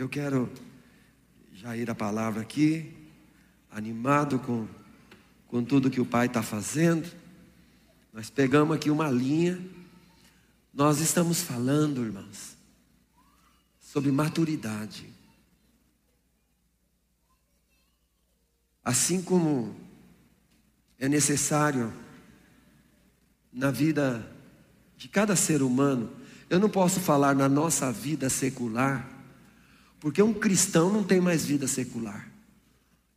eu quero já ir a palavra aqui, animado com, com tudo que o Pai está fazendo. Nós pegamos aqui uma linha, nós estamos falando, irmãos, sobre maturidade. Assim como é necessário na vida de cada ser humano, eu não posso falar na nossa vida secular, porque um cristão não tem mais vida secular.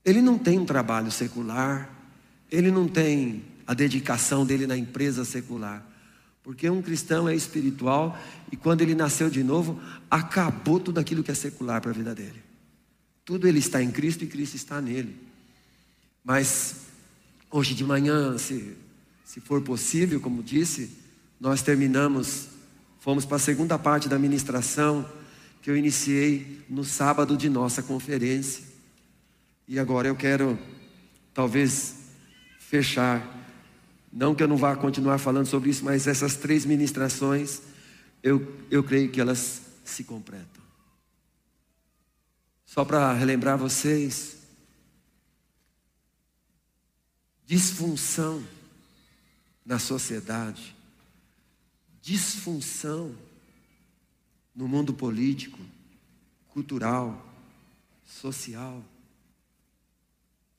Ele não tem um trabalho secular, ele não tem a dedicação dele na empresa secular. Porque um cristão é espiritual e quando ele nasceu de novo, acabou tudo aquilo que é secular para a vida dele. Tudo ele está em Cristo e Cristo está nele. Mas hoje de manhã, se, se for possível, como disse, nós terminamos, fomos para a segunda parte da ministração que eu iniciei no sábado de nossa conferência. E agora eu quero, talvez, fechar. Não que eu não vá continuar falando sobre isso, mas essas três ministrações, eu, eu creio que elas se completam. Só para relembrar vocês, disfunção na sociedade, disfunção no mundo político, cultural, social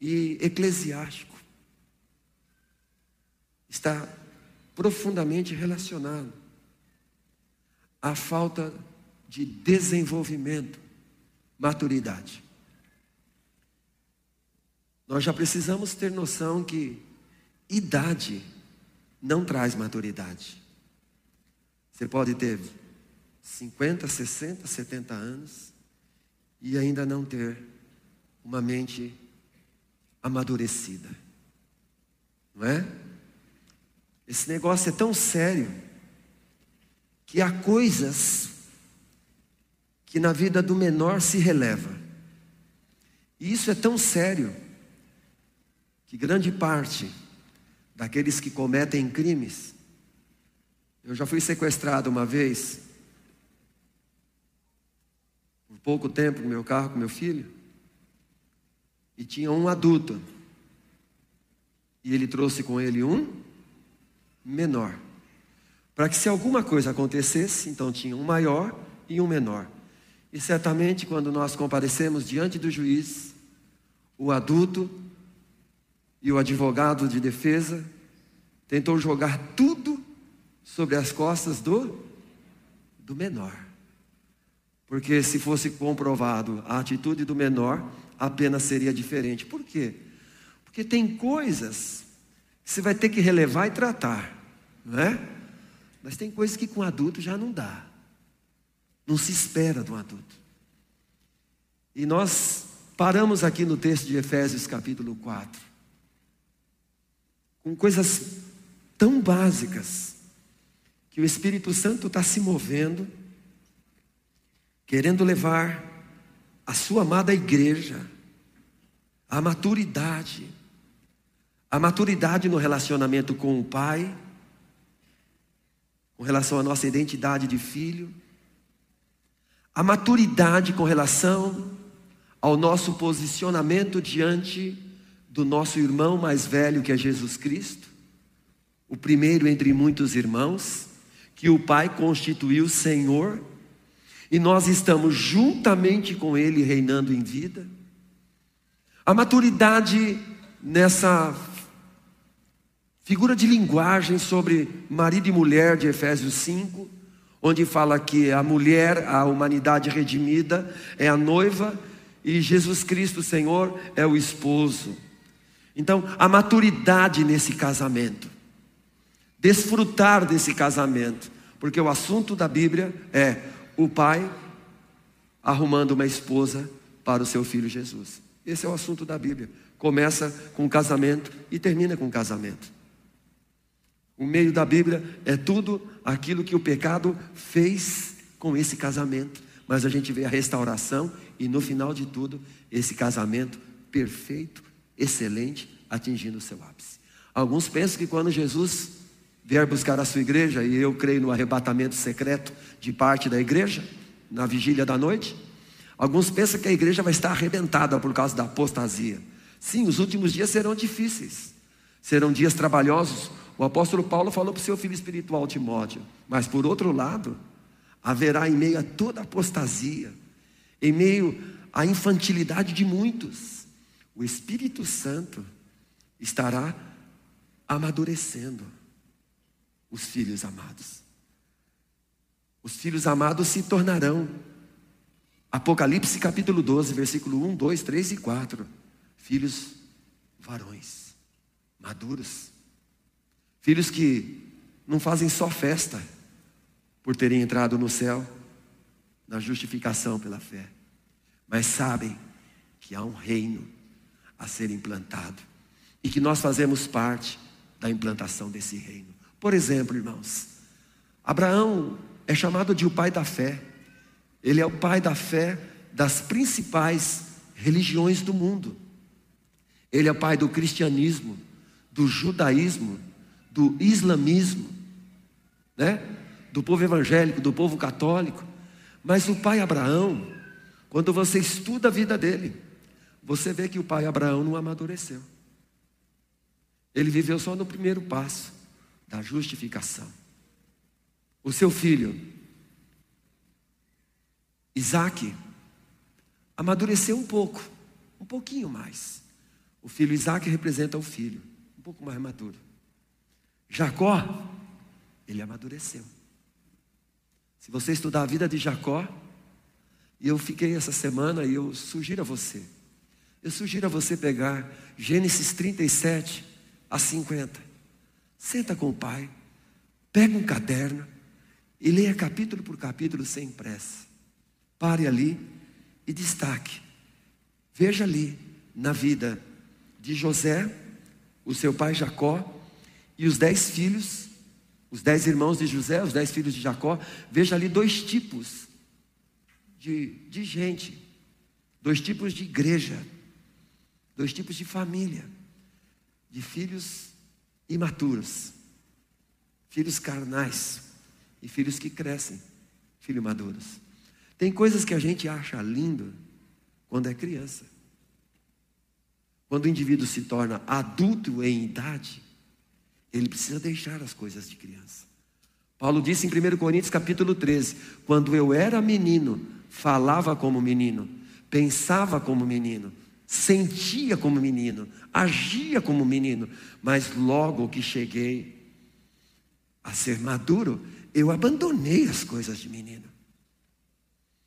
e eclesiástico está profundamente relacionado à falta de desenvolvimento, maturidade. Nós já precisamos ter noção que idade não traz maturidade. Você pode ter 50, 60, 70 anos e ainda não ter uma mente amadurecida. Não é? Esse negócio é tão sério que há coisas que na vida do menor se releva. E isso é tão sério que grande parte daqueles que cometem crimes. Eu já fui sequestrado uma vez, por pouco tempo, no meu carro com meu filho, e tinha um adulto. E ele trouxe com ele um menor. Para que se alguma coisa acontecesse, então tinha um maior e um menor. E certamente quando nós comparecemos diante do juiz, o adulto e o advogado de defesa tentou jogar tudo sobre as costas do, do menor. Porque se fosse comprovado a atitude do menor, a pena seria diferente. Por quê? Porque tem coisas que você vai ter que relevar e tratar, não é? Mas tem coisas que com adulto já não dá. Não se espera do adulto. E nós paramos aqui no texto de Efésios capítulo 4 com coisas tão básicas que o Espírito Santo está se movendo, querendo levar a sua amada igreja à maturidade, a maturidade no relacionamento com o Pai, com relação à nossa identidade de filho, a maturidade com relação ao nosso posicionamento diante do nosso irmão mais velho, que é Jesus Cristo, o primeiro entre muitos irmãos, que o Pai constituiu Senhor, e nós estamos juntamente com Ele reinando em vida. A maturidade nessa figura de linguagem sobre marido e mulher de Efésios 5, onde fala que a mulher, a humanidade redimida, é a noiva e Jesus Cristo, Senhor, é o esposo. Então, a maturidade nesse casamento, desfrutar desse casamento, porque o assunto da Bíblia é o pai arrumando uma esposa para o seu filho Jesus. Esse é o assunto da Bíblia. Começa com o casamento e termina com o casamento. O meio da Bíblia é tudo aquilo que o pecado fez com esse casamento. Mas a gente vê a restauração e no final de tudo, esse casamento perfeito excelente, atingindo o seu ápice. Alguns pensam que quando Jesus vier buscar a sua igreja, e eu creio no arrebatamento secreto de parte da igreja, na vigília da noite, Alguns pensam que a igreja vai estar arrebentada por causa da apostasia. Sim, os últimos dias serão difíceis, serão dias trabalhosos. O apóstolo Paulo falou para o seu filho espiritual Timóteo. Mas por outro lado, haverá em meio a toda apostasia, em meio à infantilidade de muitos, o Espírito Santo estará amadurecendo os filhos amados. Os filhos amados se tornarão Apocalipse capítulo 12, versículo 1, 2, 3 e 4. Filhos varões, maduros. Filhos que não fazem só festa por terem entrado no céu, na justificação pela fé, mas sabem que há um reino a ser implantado e que nós fazemos parte da implantação desse reino. Por exemplo, irmãos, Abraão é chamado de o pai da fé. Ele é o pai da fé das principais religiões do mundo. Ele é o pai do cristianismo, do judaísmo, do islamismo, né? do povo evangélico, do povo católico. Mas o pai Abraão, quando você estuda a vida dele, você vê que o pai Abraão não amadureceu. Ele viveu só no primeiro passo da justificação. O seu filho, Isaac amadureceu um pouco, um pouquinho mais. O filho Isaac representa o filho, um pouco mais maduro. Jacó, ele amadureceu. Se você estudar a vida de Jacó, e eu fiquei essa semana e eu sugiro a você, eu sugiro a você pegar Gênesis 37 a 50. Senta com o pai, pega um caderno e leia capítulo por capítulo sem pressa. Pare ali e destaque. Veja ali na vida de José, o seu pai Jacó e os dez filhos, os dez irmãos de José, os dez filhos de Jacó. Veja ali dois tipos de, de gente, dois tipos de igreja, dois tipos de família, de filhos imaturos, filhos carnais e filhos que crescem, filhos maduros. Tem coisas que a gente acha lindo quando é criança. Quando o indivíduo se torna adulto em idade, ele precisa deixar as coisas de criança. Paulo disse em 1 Coríntios capítulo 13: Quando eu era menino, falava como menino, pensava como menino, sentia como menino, agia como menino, mas logo que cheguei a ser maduro, eu abandonei as coisas de menino.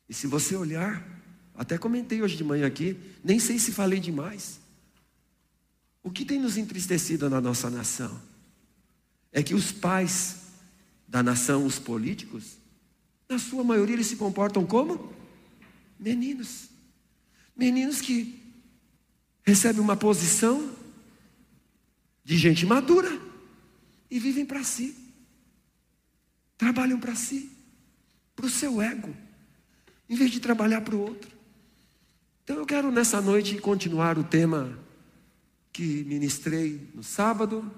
E se você olhar, até comentei hoje de manhã aqui, nem sei se falei demais. O que tem nos entristecido na nossa nação é que os pais da nação, os políticos, na sua maioria eles se comportam como meninos. Meninos que recebem uma posição de gente madura e vivem para si. Trabalham para si, para o seu ego em vez de trabalhar para o outro. Então eu quero nessa noite continuar o tema que ministrei no sábado,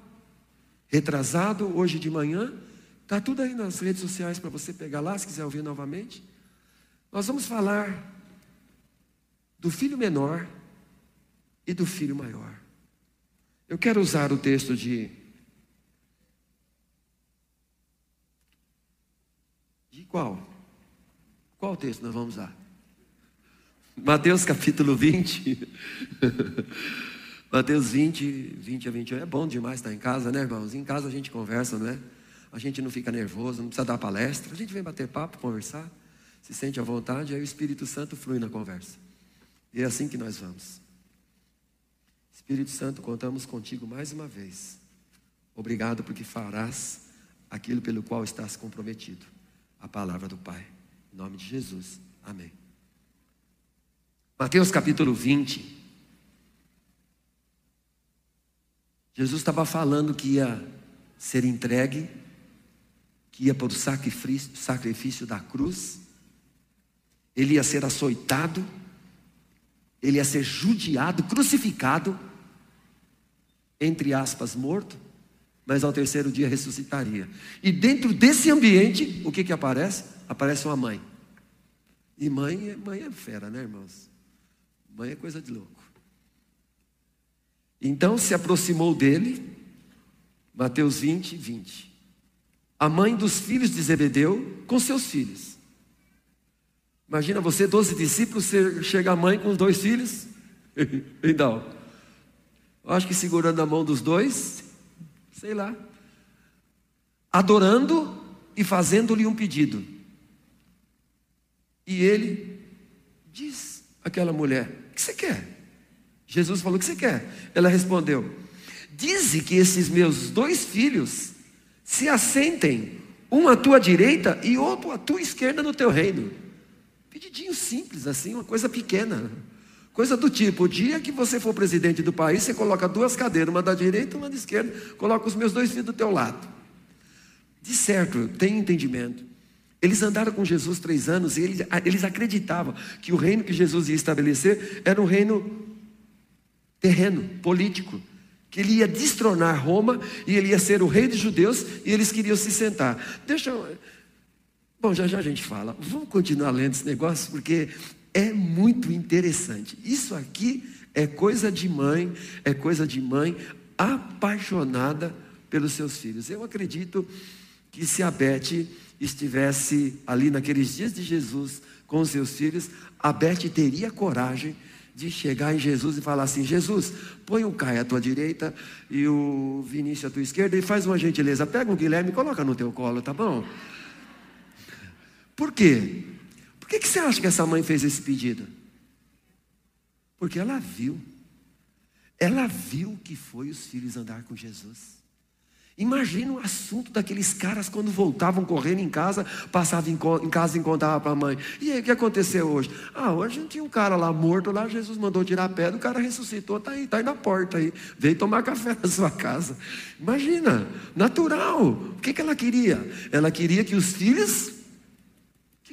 retrasado, hoje de manhã. Está tudo aí nas redes sociais para você pegar lá, se quiser ouvir novamente. Nós vamos falar do filho menor e do filho maior. Eu quero usar o texto de. Qual? Qual texto nós vamos usar? Mateus capítulo 20. Mateus 20, 20 a 21. É bom demais estar em casa, né, irmãos? Em casa a gente conversa, não é? A gente não fica nervoso, não precisa dar palestra. A gente vem bater papo, conversar, se sente à vontade, aí o Espírito Santo flui na conversa. E é assim que nós vamos. Espírito Santo, contamos contigo mais uma vez. Obrigado porque farás aquilo pelo qual estás comprometido. A palavra do Pai. Em nome de Jesus. Amém. Mateus capítulo 20. Jesus estava falando que ia ser entregue, que ia para o sacrifício, sacrifício da cruz, ele ia ser açoitado, ele ia ser judiado, crucificado, entre aspas, morto, mas ao terceiro dia ressuscitaria. E dentro desse ambiente, o que que aparece? Aparece uma mãe. E mãe, mãe é fera, né, irmãos? Mãe é coisa de louco. Então se aproximou dele, Mateus 20, 20. A mãe dos filhos de Zebedeu com seus filhos. Imagina você, 12 discípulos, chega a mãe com os dois filhos. então, acho que segurando a mão dos dois, sei lá, adorando e fazendo-lhe um pedido. E ele diz àquela mulher: O que você quer? Jesus falou: O que você quer? Ela respondeu: Dize que esses meus dois filhos se assentem, um à tua direita e outro à tua esquerda no teu reino. Pedidinho simples, assim, uma coisa pequena. Coisa do tipo, o dia que você for presidente do país, você coloca duas cadeiras, uma da direita e uma da esquerda, coloca os meus dois filhos do teu lado. De certo, tem entendimento. Eles andaram com Jesus três anos e eles, acreditavam que o reino que Jesus ia estabelecer era um reino terreno, político. Que ele ia destronar Roma e ele ia ser o rei dos judeus e eles queriam se sentar. Deixa eu. Bom, já já a gente fala. Vamos continuar lendo esse negócio porque é muito interessante. Isso aqui é coisa de mãe, é coisa de mãe apaixonada pelos seus filhos. Eu acredito que se a Beth estivesse ali naqueles dias de Jesus com os seus filhos, a Beth teria coragem de chegar em Jesus e falar assim: Jesus, põe o Caio à tua direita e o Vinícius à tua esquerda e faz uma gentileza, pega o Guilherme e coloca no teu colo, tá bom? Por quê? Que, que você acha que essa mãe fez esse pedido? Porque ela viu, ela viu que foi os filhos andar com Jesus. Imagina o assunto daqueles caras quando voltavam correndo em casa, passavam em casa e contavam para a mãe. E aí, o que aconteceu hoje? Ah, hoje tinha um cara lá morto, lá Jesus mandou tirar a pedra, o cara ressuscitou, está aí, está aí na porta aí. Veio tomar café na sua casa. Imagina, natural. O que, que ela queria? Ela queria que os filhos.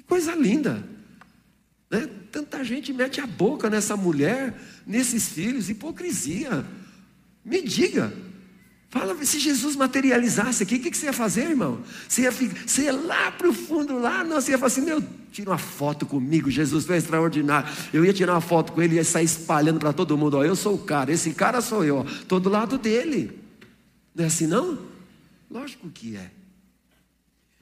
Coisa linda. Né? Tanta gente mete a boca nessa mulher, nesses filhos, hipocrisia. Me diga, Fala, se Jesus materializasse aqui, o que, que você ia fazer, irmão? Você ia, você ia lá para o fundo, lá, não, você ia falar assim, meu, tira uma foto comigo, Jesus foi extraordinário. Eu ia tirar uma foto com ele e ia sair espalhando para todo mundo, ó, eu sou o cara, esse cara sou eu, estou do lado dele. Não é assim não? Lógico que é.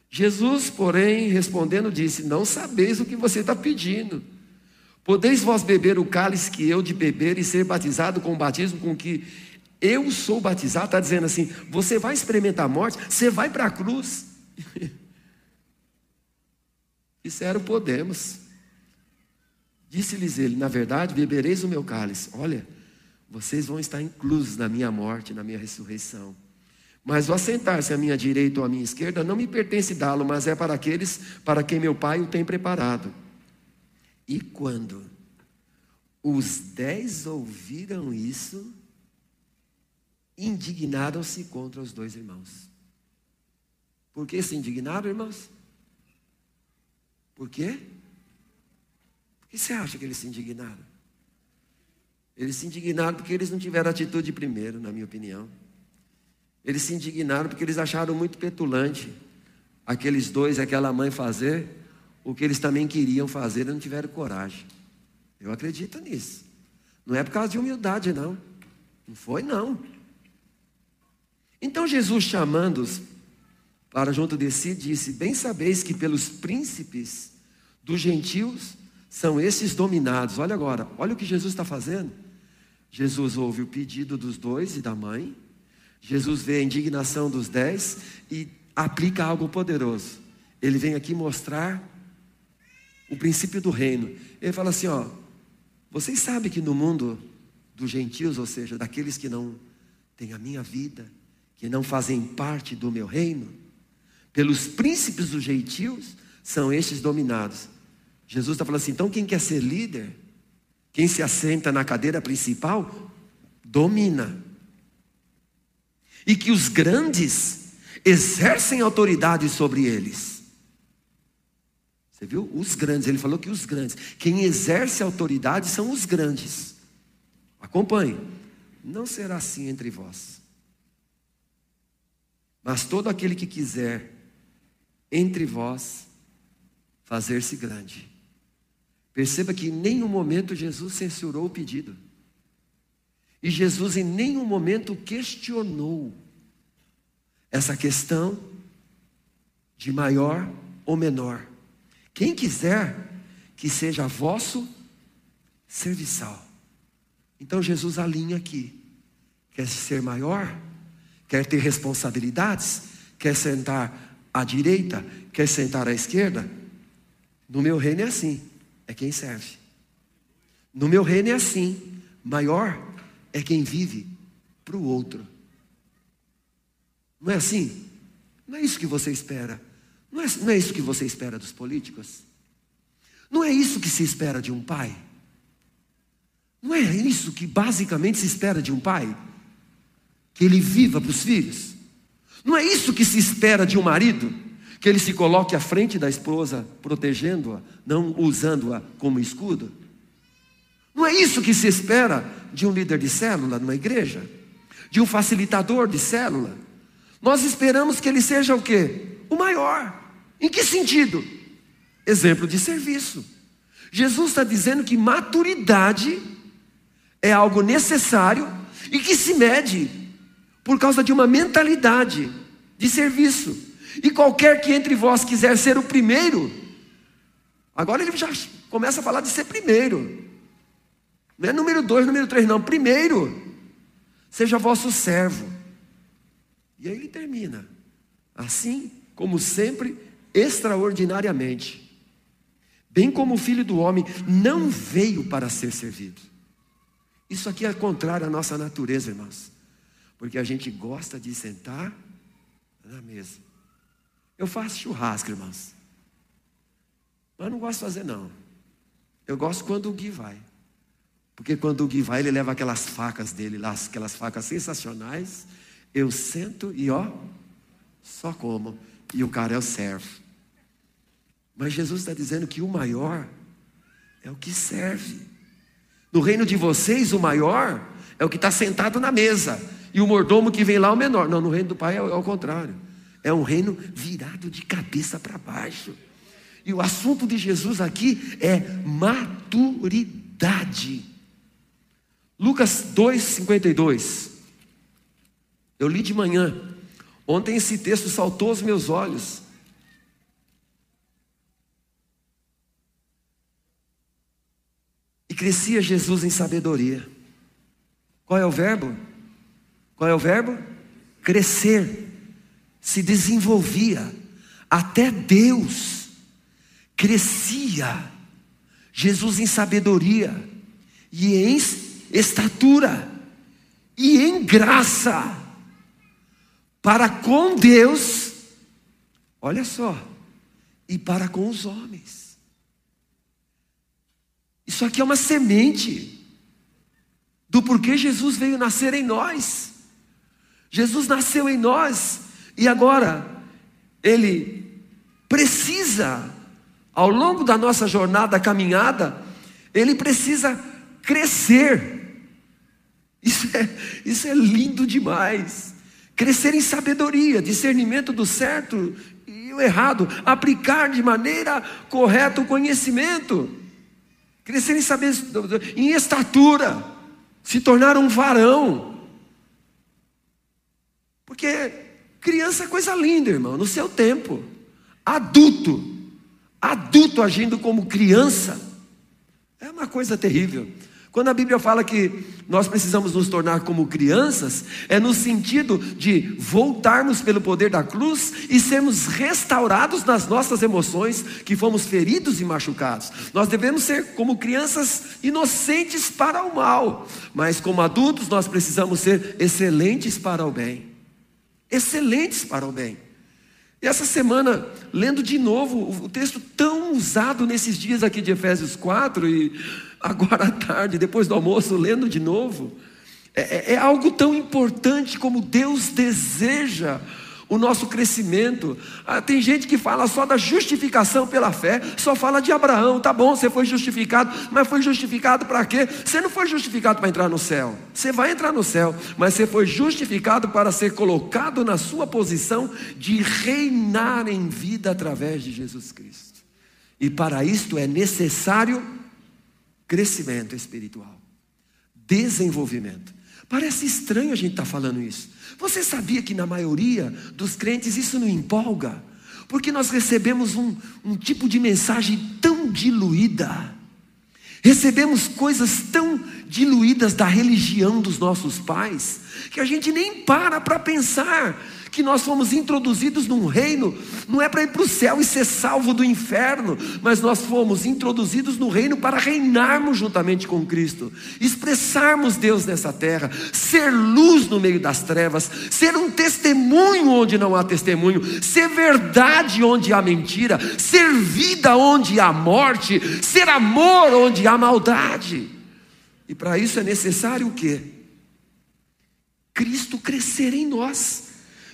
Jesus, porém, respondendo, disse: Não sabeis o que você está pedindo. Podeis vós beber o cálice que eu de beber e ser batizado com o batismo com que eu sou batizado, está dizendo assim: você vai experimentar a morte, você vai para a cruz. Disseram, podemos. Disse-lhes ele: na verdade, bebereis o meu cálice. Olha, vocês vão estar inclusos na minha morte, na minha ressurreição. Mas o assentar-se à minha direita ou à minha esquerda não me pertence dá-lo, mas é para aqueles para quem meu pai o tem preparado. E quando os dez ouviram isso, indignaram-se contra os dois irmãos. Por que se indignaram, irmãos? Por quê? Por que você acha que eles se indignaram? Eles se indignaram porque eles não tiveram atitude primeiro, na minha opinião. Eles se indignaram porque eles acharam muito petulante aqueles dois, aquela mãe fazer o que eles também queriam fazer e não tiveram coragem. Eu acredito nisso. Não é por causa de humildade, não. Não foi, não. Então Jesus, chamando-os para junto de si, disse: Bem sabeis que pelos príncipes dos gentios são esses dominados. Olha agora, olha o que Jesus está fazendo. Jesus ouve o pedido dos dois e da mãe. Jesus vê a indignação dos dez e aplica algo poderoso. Ele vem aqui mostrar o princípio do reino. Ele fala assim: ó, vocês sabem que no mundo dos gentios, ou seja, daqueles que não têm a minha vida, que não fazem parte do meu reino, pelos príncipes dos gentios, são estes dominados. Jesus está falando assim: então quem quer ser líder, quem se assenta na cadeira principal, domina. E que os grandes exercem autoridade sobre eles. Você viu? Os grandes, ele falou que os grandes. Quem exerce autoridade são os grandes. Acompanhe. Não será assim entre vós. Mas todo aquele que quiser entre vós fazer-se grande, Perceba que em nenhum momento Jesus censurou o pedido. E Jesus em nenhum momento questionou essa questão de maior ou menor. Quem quiser que seja vosso serviçal. Então Jesus alinha aqui. Quer ser maior? Quer ter responsabilidades? Quer sentar à direita? Quer sentar à esquerda? No meu reino é assim: é quem serve. No meu reino é assim: maior é quem vive para o outro. Não é assim? Não é isso que você espera. Não é, não é isso que você espera dos políticos? Não é isso que se espera de um pai? Não é isso que basicamente se espera de um pai? Que ele viva para os filhos? Não é isso que se espera de um marido? Que ele se coloque à frente da esposa, protegendo-a, não usando-a como escudo? Não é isso que se espera de um líder de célula numa igreja? De um facilitador de célula? Nós esperamos que ele seja o quê? O maior. Em que sentido? Exemplo de serviço. Jesus está dizendo que maturidade é algo necessário e que se mede por causa de uma mentalidade de serviço. E qualquer que entre vós quiser ser o primeiro, agora ele já começa a falar de ser primeiro. Não é número dois, número três, não. Primeiro, seja vosso servo. E aí ele termina. Assim como sempre, extraordinariamente. Bem como o filho do homem não veio para ser servido. Isso aqui é contrário à nossa natureza, irmãos. Porque a gente gosta de sentar na mesa. Eu faço churrasco, irmãos. Mas não gosto de fazer, não. Eu gosto quando o Gui vai. Porque quando o Gui vai, ele leva aquelas facas dele lá, aquelas facas sensacionais. Eu sento e ó, só como. E o cara é o servo. Mas Jesus está dizendo que o maior é o que serve. No reino de vocês, o maior é o que está sentado na mesa. E o mordomo que vem lá é o menor. Não, no reino do Pai é, o contrário. É um reino virado de cabeça para baixo. E o assunto de Jesus aqui é maturidade. Lucas 2,52. Eu li de manhã. Ontem esse texto saltou aos meus olhos. E crescia Jesus em sabedoria. Qual é o verbo? Qual é o verbo? Crescer. Se desenvolvia. Até Deus crescia. Jesus em sabedoria e em estatura e em graça para com Deus, olha só, e para com os homens. Isso aqui é uma semente do porquê Jesus veio nascer em nós. Jesus nasceu em nós e agora ele precisa, ao longo da nossa jornada, caminhada, ele precisa crescer. Isso é, isso é lindo demais. Crescer em sabedoria, discernimento do certo e o errado, aplicar de maneira correta o conhecimento. Crescer em em estatura, se tornar um varão. Porque criança é coisa linda, irmão, no seu tempo. Adulto, adulto agindo como criança, é uma coisa terrível. Quando a Bíblia fala que nós precisamos nos tornar como crianças, é no sentido de voltarmos pelo poder da cruz e sermos restaurados nas nossas emoções, que fomos feridos e machucados. Nós devemos ser como crianças inocentes para o mal, mas como adultos nós precisamos ser excelentes para o bem. Excelentes para o bem. E essa semana, lendo de novo o texto tão usado nesses dias aqui de Efésios 4 e agora à tarde, depois do almoço, lendo de novo. É, é, é algo tão importante como Deus deseja o nosso crescimento. Ah, tem gente que fala só da justificação pela fé, só fala de Abraão. Tá bom, você foi justificado, mas foi justificado para quê? Você não foi justificado para entrar no céu. Você vai entrar no céu, mas você foi justificado para ser colocado na sua posição de reinar em vida através de Jesus Cristo. E para isto é necessário crescimento espiritual, desenvolvimento. Parece estranho a gente estar tá falando isso. Você sabia que na maioria dos crentes isso não empolga? Porque nós recebemos um, um tipo de mensagem tão diluída, recebemos coisas tão diluídas da religião dos nossos pais, que a gente nem para para pensar que nós fomos introduzidos num reino, não é para ir para o céu e ser salvo do inferno, mas nós fomos introduzidos no reino para reinarmos juntamente com Cristo, expressarmos Deus nessa terra, ser luz no meio das trevas, ser um testemunho onde não há testemunho, ser verdade onde há mentira, ser vida onde há morte, ser amor onde há maldade. E para isso é necessário o quê? Cristo crescer em nós.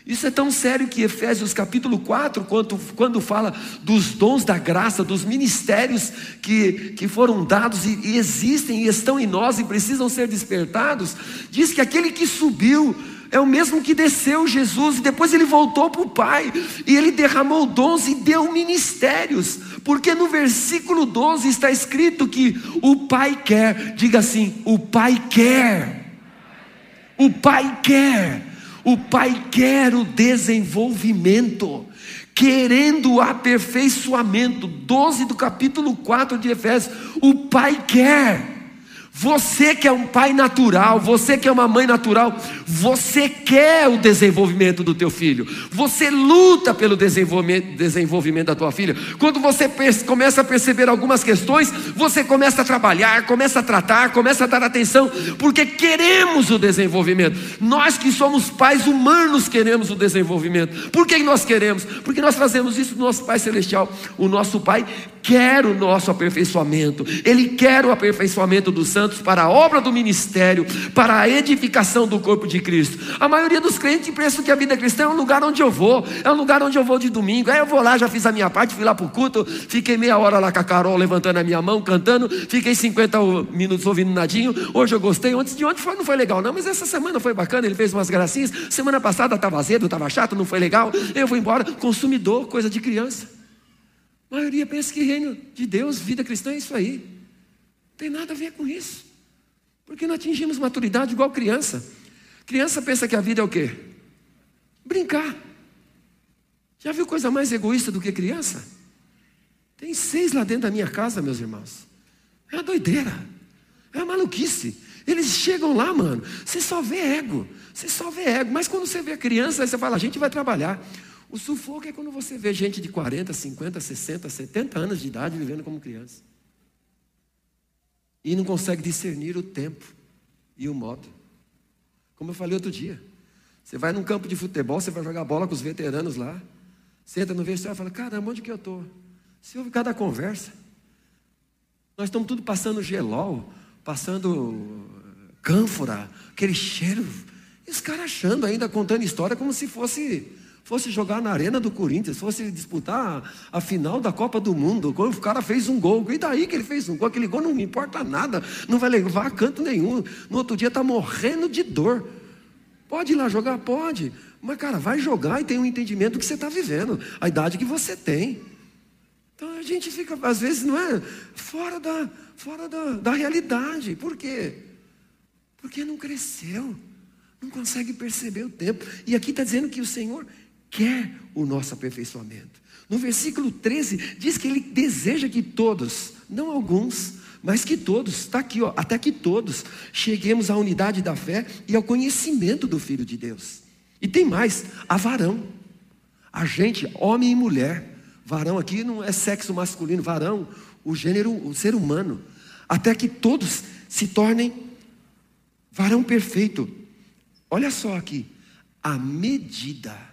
Isso é tão sério que Efésios capítulo 4, quando, quando fala dos dons da graça, dos ministérios que, que foram dados e, e existem e estão em nós e precisam ser despertados, diz que aquele que subiu é o mesmo que desceu Jesus e depois ele voltou para o Pai e ele derramou dons e deu ministérios, porque no versículo 12 está escrito que o Pai quer, diga assim: o Pai quer, o Pai quer o Pai quer o desenvolvimento, querendo o aperfeiçoamento. 12 do capítulo 4 de Efésios. O Pai quer. Você que é um pai natural, você que é uma mãe natural, você quer o desenvolvimento do teu filho. Você luta pelo desenvolvimento, desenvolvimento da tua filha. Quando você começa a perceber algumas questões, você começa a trabalhar, começa a tratar, começa a dar atenção, porque queremos o desenvolvimento. Nós que somos pais humanos queremos o desenvolvimento. Por que nós queremos? Porque nós fazemos isso do nosso Pai Celestial. O nosso Pai quer o nosso aperfeiçoamento, Ele quer o aperfeiçoamento dos santos para a obra do ministério, para a edificação do corpo de Cristo. A maioria dos crentes pensa que a vida cristã é um lugar onde eu vou, é um lugar onde eu vou de domingo. Aí eu vou lá, já fiz a minha parte, fui lá para o culto, fiquei meia hora lá com a Carol levantando a minha mão, cantando, fiquei 50 minutos ouvindo nadinho. Hoje eu gostei, antes de ontem foi, não foi legal, não, mas essa semana foi bacana, ele fez umas gracinhas. Semana passada estava azedo, estava chato, não foi legal. Eu vou embora, consumidor, coisa de criança. A maioria pensa que reino de Deus, vida cristã é isso aí. Tem nada a ver com isso. Porque não atingimos maturidade igual criança. Criança pensa que a vida é o quê? Brincar. Já viu coisa mais egoísta do que criança? Tem seis lá dentro da minha casa, meus irmãos. É uma doideira. É uma maluquice. Eles chegam lá, mano. Você só vê ego. Você só vê ego. Mas quando você vê a criança, aí você fala: a gente vai trabalhar. O sufoco é quando você vê gente de 40, 50, 60, 70 anos de idade vivendo como criança. E não consegue discernir o tempo e o modo. Como eu falei outro dia. Você vai num campo de futebol, você vai jogar bola com os veteranos lá. Senta no vestiário e fala: Caramba, onde que eu estou? Se ouve cada conversa. Nós estamos tudo passando gelol, passando cânfora, aquele cheiro. E os caras achando ainda, contando história como se fosse fosse jogar na arena do Corinthians, fosse disputar a final da Copa do Mundo, o cara fez um gol, e daí que ele fez um gol? Aquele gol não importa nada, não vai levar a canto nenhum. No outro dia está morrendo de dor. Pode ir lá jogar? Pode. Mas, cara, vai jogar e tem um entendimento do que você está vivendo, a idade que você tem. Então a gente fica, às vezes, não é? Fora da, fora da, da realidade. Por quê? Porque não cresceu, não consegue perceber o tempo. E aqui está dizendo que o Senhor quer o nosso aperfeiçoamento. No versículo 13, diz que ele deseja que todos, não alguns, mas que todos, está aqui, ó, até que todos, cheguemos à unidade da fé e ao conhecimento do Filho de Deus. E tem mais, a varão, a gente, homem e mulher, varão aqui não é sexo masculino, varão, o gênero, o ser humano, até que todos se tornem varão perfeito. Olha só aqui, a medida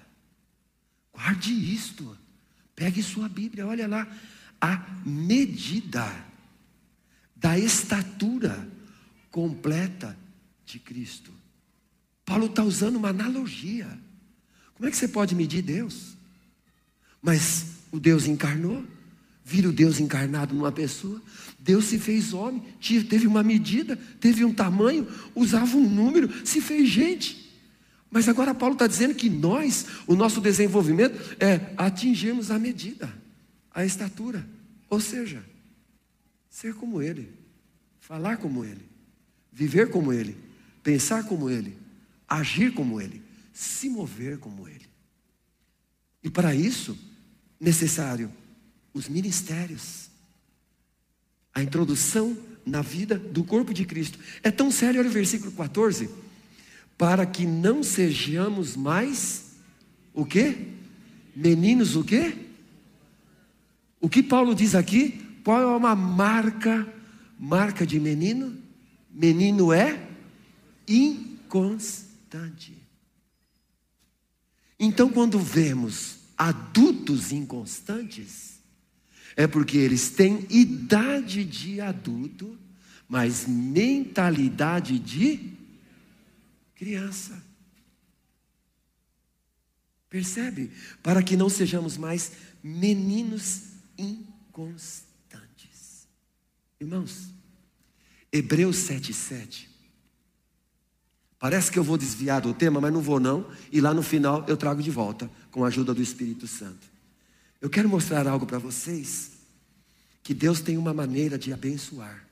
Guarde isto. Pegue sua Bíblia, olha lá. A medida da estatura completa de Cristo. Paulo está usando uma analogia. Como é que você pode medir Deus? Mas o Deus encarnou, vira o Deus encarnado numa pessoa. Deus se fez homem, teve uma medida, teve um tamanho, usava um número, se fez gente. Mas agora Paulo está dizendo que nós, o nosso desenvolvimento é atingirmos a medida, a estatura, ou seja, ser como Ele. falar como Ele, viver como Ele, pensar como Ele, agir como Ele, se mover como Ele. E para isso, necessário os ministérios, a introdução na vida do corpo de Cristo. É tão sério, olha o versículo 14. Para que não sejamos mais o quê? Meninos o quê? O que Paulo diz aqui? Qual é uma marca, marca de menino? Menino é inconstante. Então, quando vemos adultos inconstantes, é porque eles têm idade de adulto, mas mentalidade de criança. Percebe? Para que não sejamos mais meninos inconstantes. Irmãos, Hebreus 7,7 Parece que eu vou desviar do tema, mas não vou não. E lá no final eu trago de volta, com a ajuda do Espírito Santo. Eu quero mostrar algo para vocês, que Deus tem uma maneira de abençoar.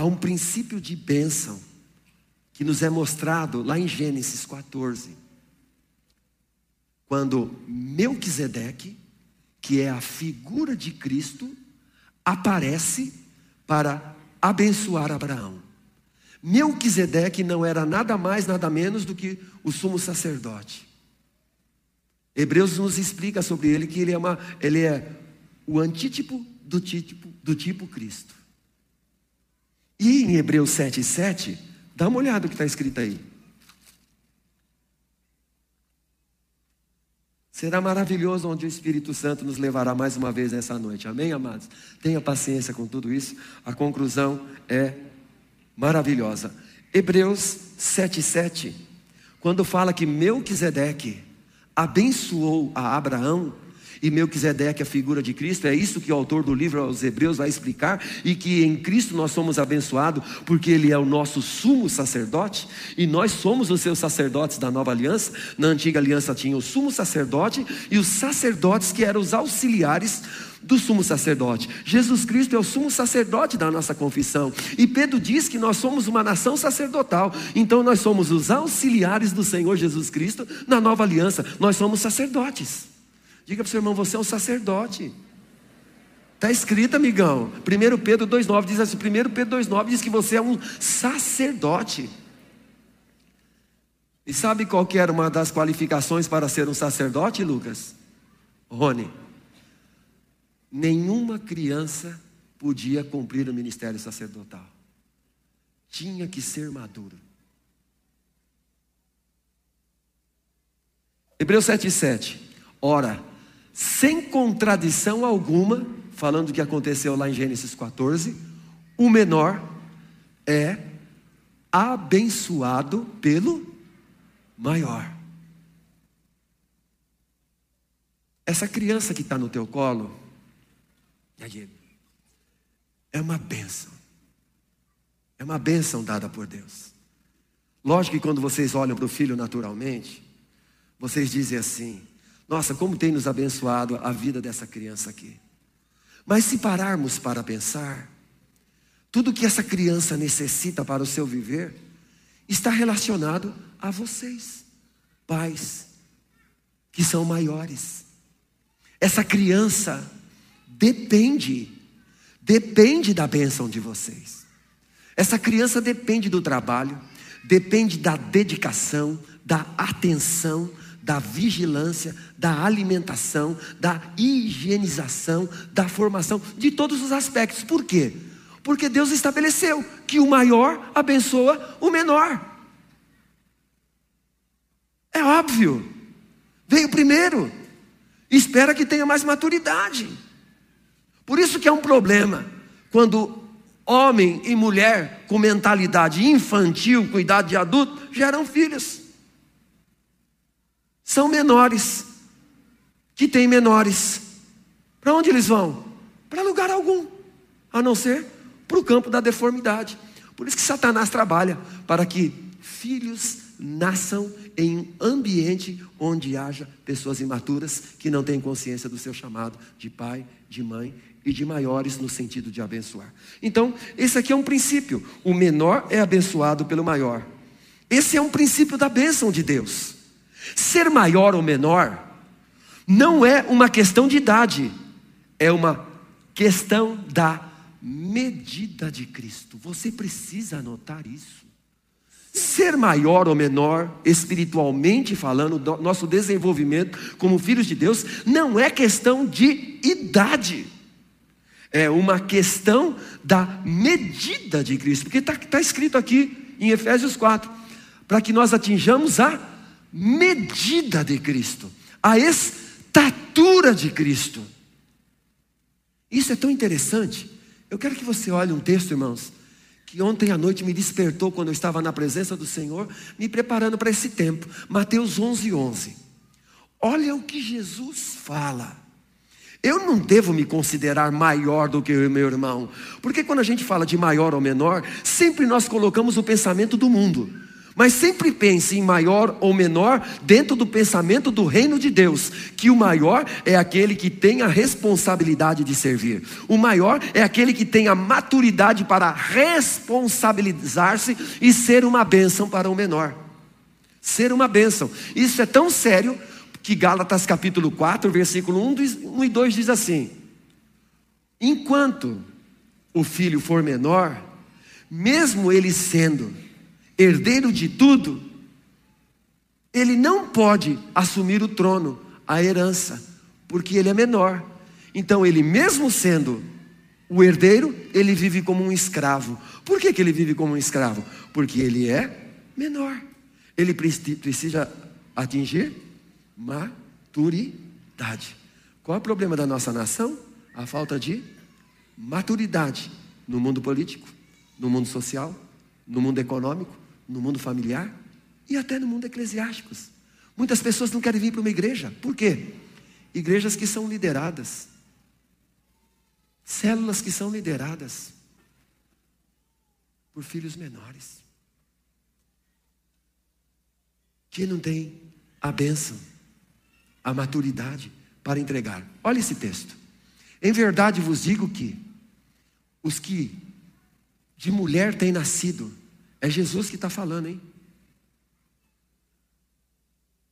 Há um princípio de bênção, que nos é mostrado lá em Gênesis 14. Quando Melquisedeque, que é a figura de Cristo, aparece para abençoar Abraão. Melquisedeque não era nada mais, nada menos do que o sumo sacerdote. Hebreus nos explica sobre ele que ele é, uma, ele é o antítipo do tipo, do tipo Cristo. E em Hebreus 7,7, 7, dá uma olhada no que está escrito aí. Será maravilhoso onde o Espírito Santo nos levará mais uma vez nessa noite. Amém, amados? Tenha paciência com tudo isso. A conclusão é maravilhosa. Hebreus 7,7, quando fala que Melquisedeque abençoou a Abraão, e Melquisedeque, a figura de Cristo, é isso que o autor do livro aos Hebreus vai explicar, e que em Cristo nós somos abençoados, porque Ele é o nosso sumo sacerdote, e nós somos os seus sacerdotes da nova aliança. Na antiga aliança tinha o sumo sacerdote e os sacerdotes que eram os auxiliares do sumo sacerdote. Jesus Cristo é o sumo sacerdote da nossa confissão. E Pedro diz que nós somos uma nação sacerdotal. Então nós somos os auxiliares do Senhor Jesus Cristo na nova aliança. Nós somos sacerdotes. Diga para o seu irmão, você é um sacerdote. Está escrito, amigão. 1 Pedro 2,9 diz assim: 1 Pedro 2,9 diz que você é um sacerdote. E sabe qual que era uma das qualificações para ser um sacerdote, Lucas? Rony nenhuma criança podia cumprir o ministério sacerdotal. Tinha que ser maduro. Hebreus 7,7. Ora, sem contradição alguma, falando do que aconteceu lá em Gênesis 14, o menor é abençoado pelo maior. Essa criança que está no teu colo, é uma bênção. É uma bênção dada por Deus. Lógico que quando vocês olham para o filho naturalmente, vocês dizem assim: nossa, como tem nos abençoado a vida dessa criança aqui. Mas se pararmos para pensar, tudo que essa criança necessita para o seu viver está relacionado a vocês, pais, que são maiores. Essa criança depende, depende da bênção de vocês. Essa criança depende do trabalho, depende da dedicação, da atenção, da vigilância, da alimentação, da higienização, da formação, de todos os aspectos. Por quê? Porque Deus estabeleceu que o maior abençoa o menor. É óbvio. Veio primeiro. Espera que tenha mais maturidade. Por isso que é um problema quando homem e mulher com mentalidade infantil, com idade de adulto, geram filhos. São menores, que têm menores. Para onde eles vão? Para lugar algum, a não ser para o campo da deformidade. Por isso que Satanás trabalha para que filhos nasçam em um ambiente onde haja pessoas imaturas que não têm consciência do seu chamado de pai, de mãe e de maiores no sentido de abençoar. Então, esse aqui é um princípio. O menor é abençoado pelo maior. Esse é um princípio da bênção de Deus. Ser maior ou menor não é uma questão de idade, é uma questão da medida de Cristo. Você precisa anotar isso. Ser maior ou menor, espiritualmente falando, nosso desenvolvimento como filhos de Deus, não é questão de idade, é uma questão da medida de Cristo, porque está tá escrito aqui em Efésios 4, para que nós atinjamos a medida de Cristo, a estatura de Cristo. Isso é tão interessante. Eu quero que você olhe um texto, irmãos, que ontem à noite me despertou quando eu estava na presença do Senhor, me preparando para esse tempo. Mateus 11, 11. Olha o que Jesus fala. Eu não devo me considerar maior do que o meu irmão, porque quando a gente fala de maior ou menor, sempre nós colocamos o pensamento do mundo. Mas sempre pense em maior ou menor dentro do pensamento do reino de Deus, que o maior é aquele que tem a responsabilidade de servir. O maior é aquele que tem a maturidade para responsabilizar-se e ser uma bênção para o menor. Ser uma bênção. Isso é tão sério que Gálatas capítulo 4, versículo 1 e 2 diz assim: Enquanto o filho for menor, mesmo ele sendo herdeiro de tudo, ele não pode assumir o trono, a herança, porque ele é menor. Então, ele mesmo sendo o herdeiro, ele vive como um escravo. Por que, que ele vive como um escravo? Porque ele é menor. Ele precisa atingir maturidade. Qual é o problema da nossa nação? A falta de maturidade no mundo político, no mundo social, no mundo econômico, no mundo familiar e até no mundo eclesiástico. Muitas pessoas não querem vir para uma igreja. Por quê? Igrejas que são lideradas. Células que são lideradas por filhos menores. Que não tem a bênção, a maturidade para entregar. Olha esse texto. Em verdade vos digo que os que de mulher têm nascido é Jesus que está falando, hein?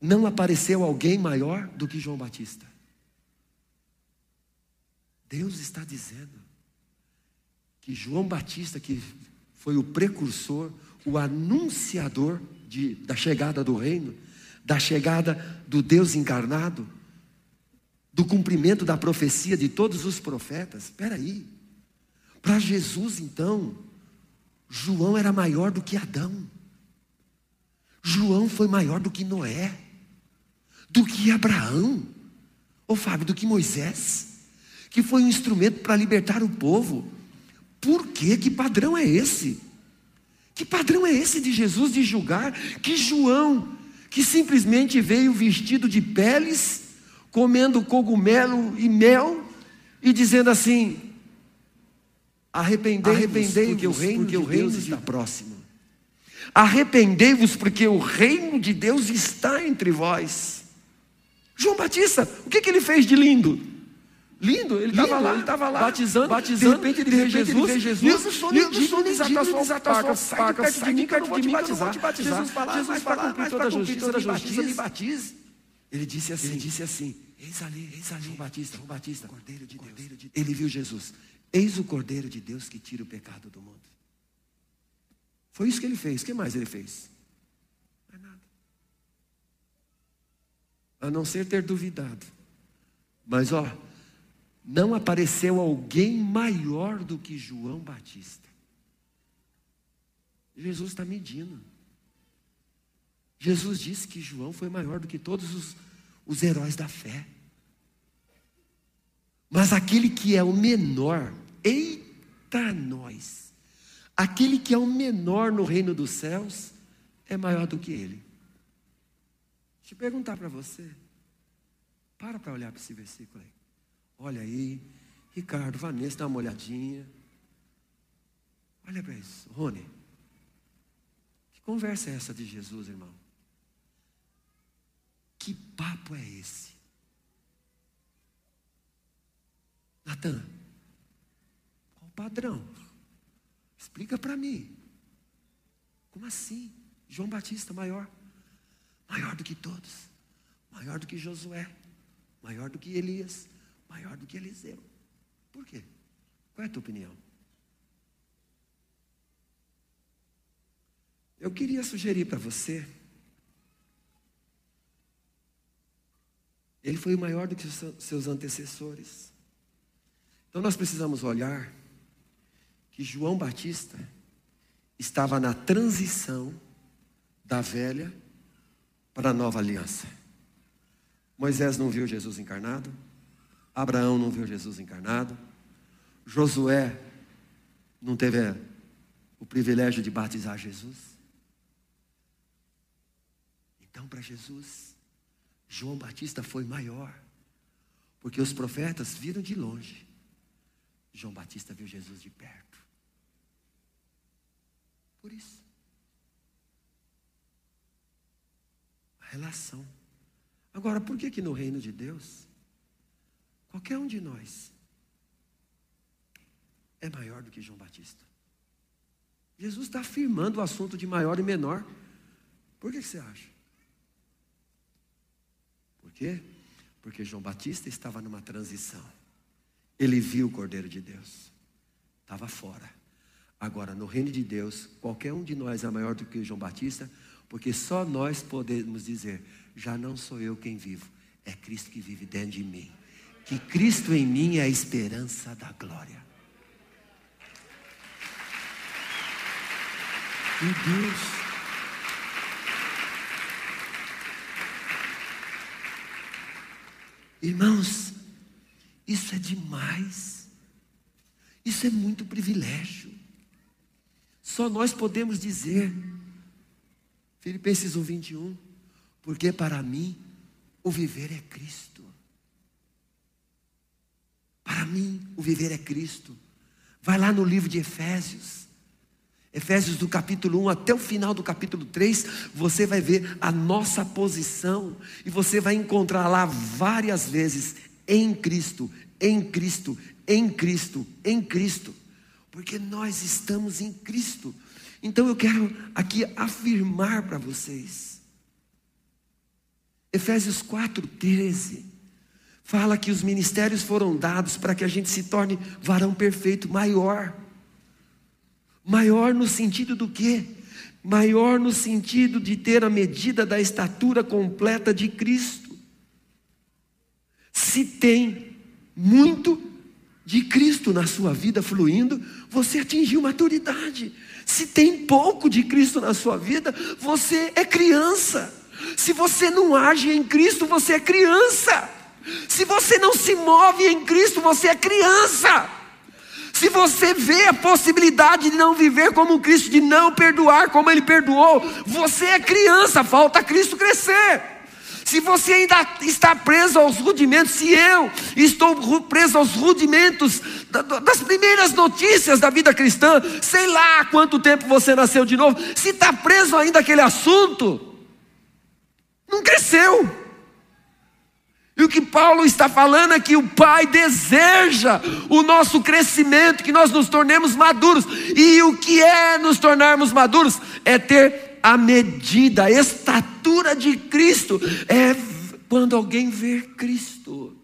Não apareceu alguém maior do que João Batista. Deus está dizendo que João Batista, que foi o precursor, o anunciador de, da chegada do reino, da chegada do Deus encarnado, do cumprimento da profecia de todos os profetas. Espera aí. Para Jesus, então, João era maior do que Adão. João foi maior do que Noé, do que Abraão, ou Fábio, do que Moisés, que foi um instrumento para libertar o povo. Por quê? Que padrão é esse? Que padrão é esse de Jesus de julgar que João, que simplesmente veio vestido de peles, comendo cogumelo e mel, e dizendo assim: Arrependei-vos, Arrependei porque o reino, porque de, o reino Deus está próximo. Arrependei-vos, porque o reino de Deus está entre vós. João Batista, o que, que ele fez de lindo? Lindo, ele estava lá, ele estava lá, batizando, batizando, de repente ele vê Jesus, ele Jesus, Jesus, sou indigno de desatar sua paca, sai perto de mim, eu não vou te batizar. Jesus fala, Jesus para cumprir toda a justiça, me batize. Ele disse assim, ele disse assim, eis ali, eis ali, João Batista, João Batista, Cordeiro de Deus. Ele viu Jesus. Eis o Cordeiro de Deus que tira o pecado do mundo. Foi isso que ele fez. O que mais ele fez? Não é nada. A não ser ter duvidado. Mas ó, não apareceu alguém maior do que João Batista. Jesus está medindo. Jesus disse que João foi maior do que todos os, os heróis da fé. Mas aquele que é o menor, eita nós, aquele que é o menor no reino dos céus, é maior do que ele. Deixa eu perguntar para você. Para para olhar para esse versículo aí. Olha aí, Ricardo, Vanessa, dá uma olhadinha. Olha para isso, Rony. Que conversa é essa de Jesus, irmão? Que papo é esse? Natan, padrão. Explica para mim. Como assim? João Batista maior. Maior do que todos. Maior do que Josué. Maior do que Elias. Maior do que Eliseu. Por quê? Qual é a tua opinião? Eu queria sugerir para você. Ele foi maior do que seus antecessores. Então nós precisamos olhar que João Batista estava na transição da velha para a nova aliança. Moisés não viu Jesus encarnado, Abraão não viu Jesus encarnado, Josué não teve o privilégio de batizar Jesus. Então, para Jesus, João Batista foi maior, porque os profetas viram de longe, João Batista viu Jesus de perto. Por isso. A relação. Agora, por que que no reino de Deus, qualquer um de nós é maior do que João Batista? Jesus está afirmando o assunto de maior e menor. Por que, que você acha? Por quê? Porque João Batista estava numa transição. Ele viu o Cordeiro de Deus. Estava fora. Agora, no reino de Deus, qualquer um de nós é maior do que João Batista, porque só nós podemos dizer: já não sou eu quem vivo, é Cristo que vive dentro de mim. Que Cristo em mim é a esperança da glória. Meu Deus. Irmãos, isso é demais. Isso é muito privilégio. Só nós podemos dizer, Filipenses 1, 21, porque para mim o viver é Cristo. Para mim o viver é Cristo. Vai lá no livro de Efésios. Efésios do capítulo 1 até o final do capítulo 3, você vai ver a nossa posição e você vai encontrar lá várias vezes em Cristo, em Cristo, em Cristo, em Cristo porque nós estamos em Cristo. Então eu quero aqui afirmar para vocês. Efésios 4:13 fala que os ministérios foram dados para que a gente se torne varão perfeito, maior. Maior no sentido do quê? Maior no sentido de ter a medida da estatura completa de Cristo. Se tem muito de Cristo na sua vida fluindo, você atingiu maturidade. Se tem pouco de Cristo na sua vida, você é criança. Se você não age em Cristo, você é criança. Se você não se move em Cristo, você é criança. Se você vê a possibilidade de não viver como Cristo, de não perdoar como Ele perdoou, você é criança, falta Cristo crescer. Se você ainda está preso aos rudimentos, se eu estou preso aos rudimentos das primeiras notícias da vida cristã, sei lá quanto tempo você nasceu de novo, se está preso ainda aquele assunto, não cresceu. E o que Paulo está falando é que o Pai deseja o nosso crescimento, que nós nos tornemos maduros. E o que é nos tornarmos maduros? É ter a medida, a estatura de Cristo. É quando alguém vê Cristo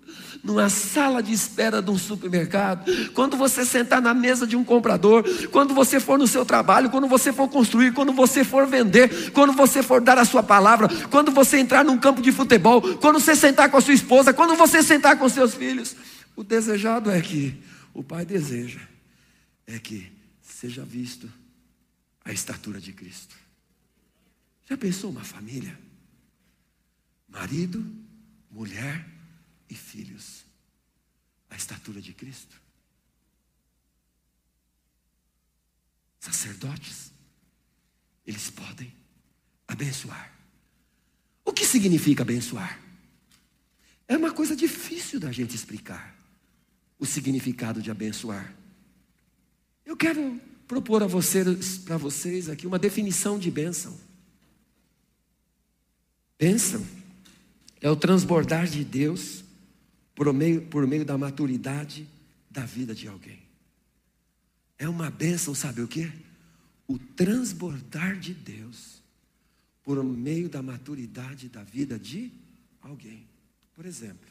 numa sala de espera de um supermercado, quando você sentar na mesa de um comprador, quando você for no seu trabalho, quando você for construir, quando você for vender, quando você for dar a sua palavra, quando você entrar num campo de futebol, quando você sentar com a sua esposa, quando você sentar com seus filhos, o desejado é que o Pai deseja é que seja visto a estatura de Cristo. Já pensou uma família? Marido, mulher e filhos. A estatura de Cristo. Sacerdotes, eles podem abençoar. O que significa abençoar? É uma coisa difícil da gente explicar o significado de abençoar. Eu quero propor a vocês, para vocês aqui uma definição de bênção. Bênção é o transbordar de Deus por meio, por meio da maturidade da vida de alguém. É uma bênção, sabe o que? O transbordar de Deus por meio da maturidade da vida de alguém. Por exemplo,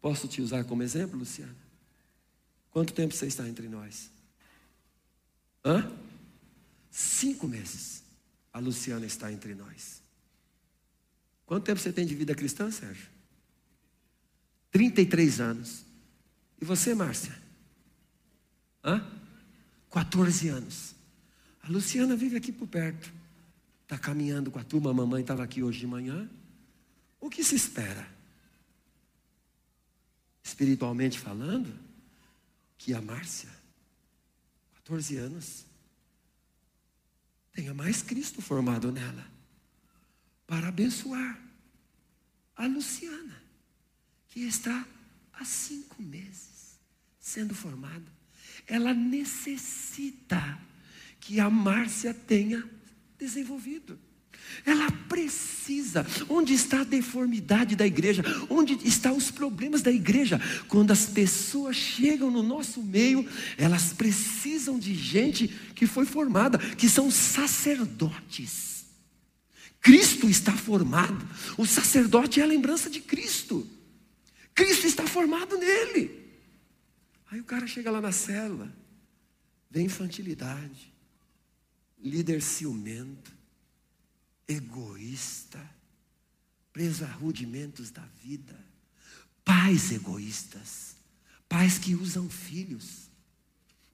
posso te usar como exemplo, Luciana? Quanto tempo você está entre nós? Hã? Cinco meses. A Luciana está entre nós. Quanto tempo você tem de vida cristã, Sérgio? 33 anos. E você, Márcia? Hã? 14 anos. A Luciana vive aqui por perto. Está caminhando com a turma. A mamãe estava aqui hoje de manhã. O que se espera? Espiritualmente falando, que a Márcia, 14 anos, tenha mais Cristo formado nela, para abençoar a Luciana, que está há cinco meses sendo formada. Ela necessita que a Márcia tenha desenvolvido. Ela precisa. Onde está a deformidade da igreja? Onde estão os problemas da igreja? Quando as pessoas chegam no nosso meio, elas precisam de gente que foi formada, que são sacerdotes. Cristo está formado. O sacerdote é a lembrança de Cristo. Cristo está formado nele. Aí o cara chega lá na célula, vem infantilidade, líder ciumento egoísta, preso a rudimentos da vida, pais egoístas, pais que usam filhos,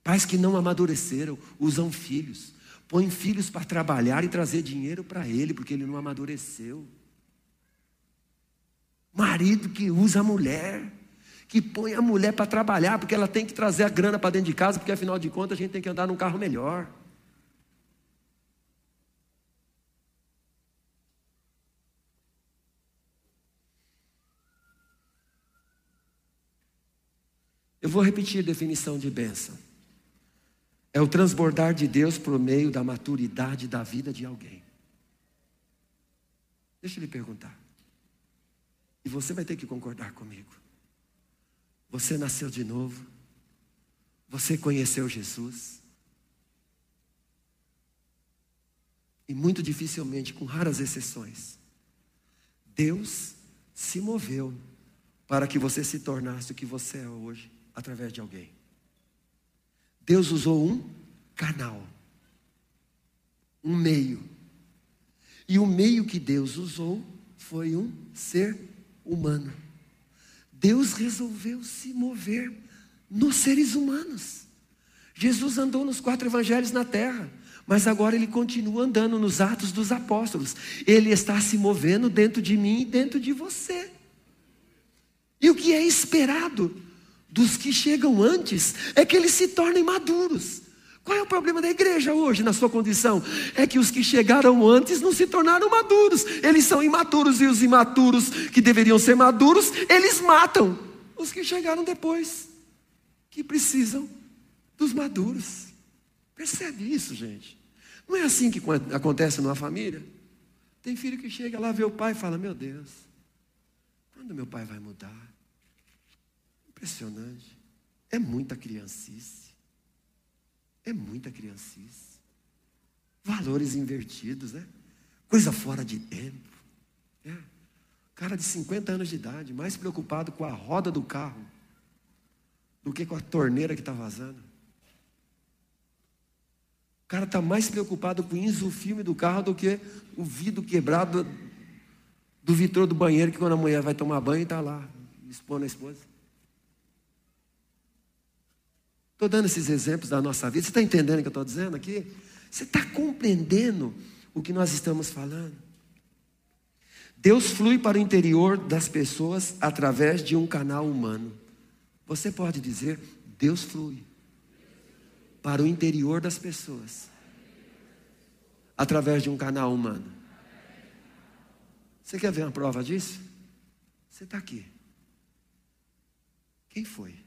pais que não amadureceram, usam filhos, põem filhos para trabalhar e trazer dinheiro para ele, porque ele não amadureceu. Marido que usa a mulher, que põe a mulher para trabalhar, porque ela tem que trazer a grana para dentro de casa, porque afinal de contas a gente tem que andar num carro melhor. Eu vou repetir a definição de bênção. É o transbordar de Deus por meio da maturidade da vida de alguém. Deixa eu lhe perguntar. E você vai ter que concordar comigo. Você nasceu de novo. Você conheceu Jesus. E muito dificilmente, com raras exceções, Deus se moveu para que você se tornasse o que você é hoje através de alguém. Deus usou um canal, um meio. E o meio que Deus usou foi um ser humano. Deus resolveu se mover nos seres humanos. Jesus andou nos quatro evangelhos na terra, mas agora ele continua andando nos atos dos apóstolos. Ele está se movendo dentro de mim e dentro de você. E o que é esperado dos que chegam antes é que eles se tornem maduros. Qual é o problema da igreja hoje, na sua condição? É que os que chegaram antes não se tornaram maduros, eles são imaturos, e os imaturos que deveriam ser maduros, eles matam os que chegaram depois, que precisam dos maduros. Percebe isso, gente? Não é assim que acontece numa família? Tem filho que chega lá, vê o pai e fala: Meu Deus, quando meu pai vai mudar? Impressionante. É muita criancice. É muita criancice. Valores invertidos, né? Coisa fora de tempo. É. Cara de 50 anos de idade, mais preocupado com a roda do carro do que com a torneira que está vazando. O cara está mais preocupado com o filme do carro do que o vidro quebrado do vitrô do banheiro, que quando a mulher vai tomar banho está lá, expondo a esposa. Estou dando esses exemplos da nossa vida. Você está entendendo o que eu estou dizendo aqui? Você está compreendendo o que nós estamos falando? Deus flui para o interior das pessoas através de um canal humano. Você pode dizer, Deus flui para o interior das pessoas através de um canal humano. Você quer ver uma prova disso? Você está aqui. Quem foi?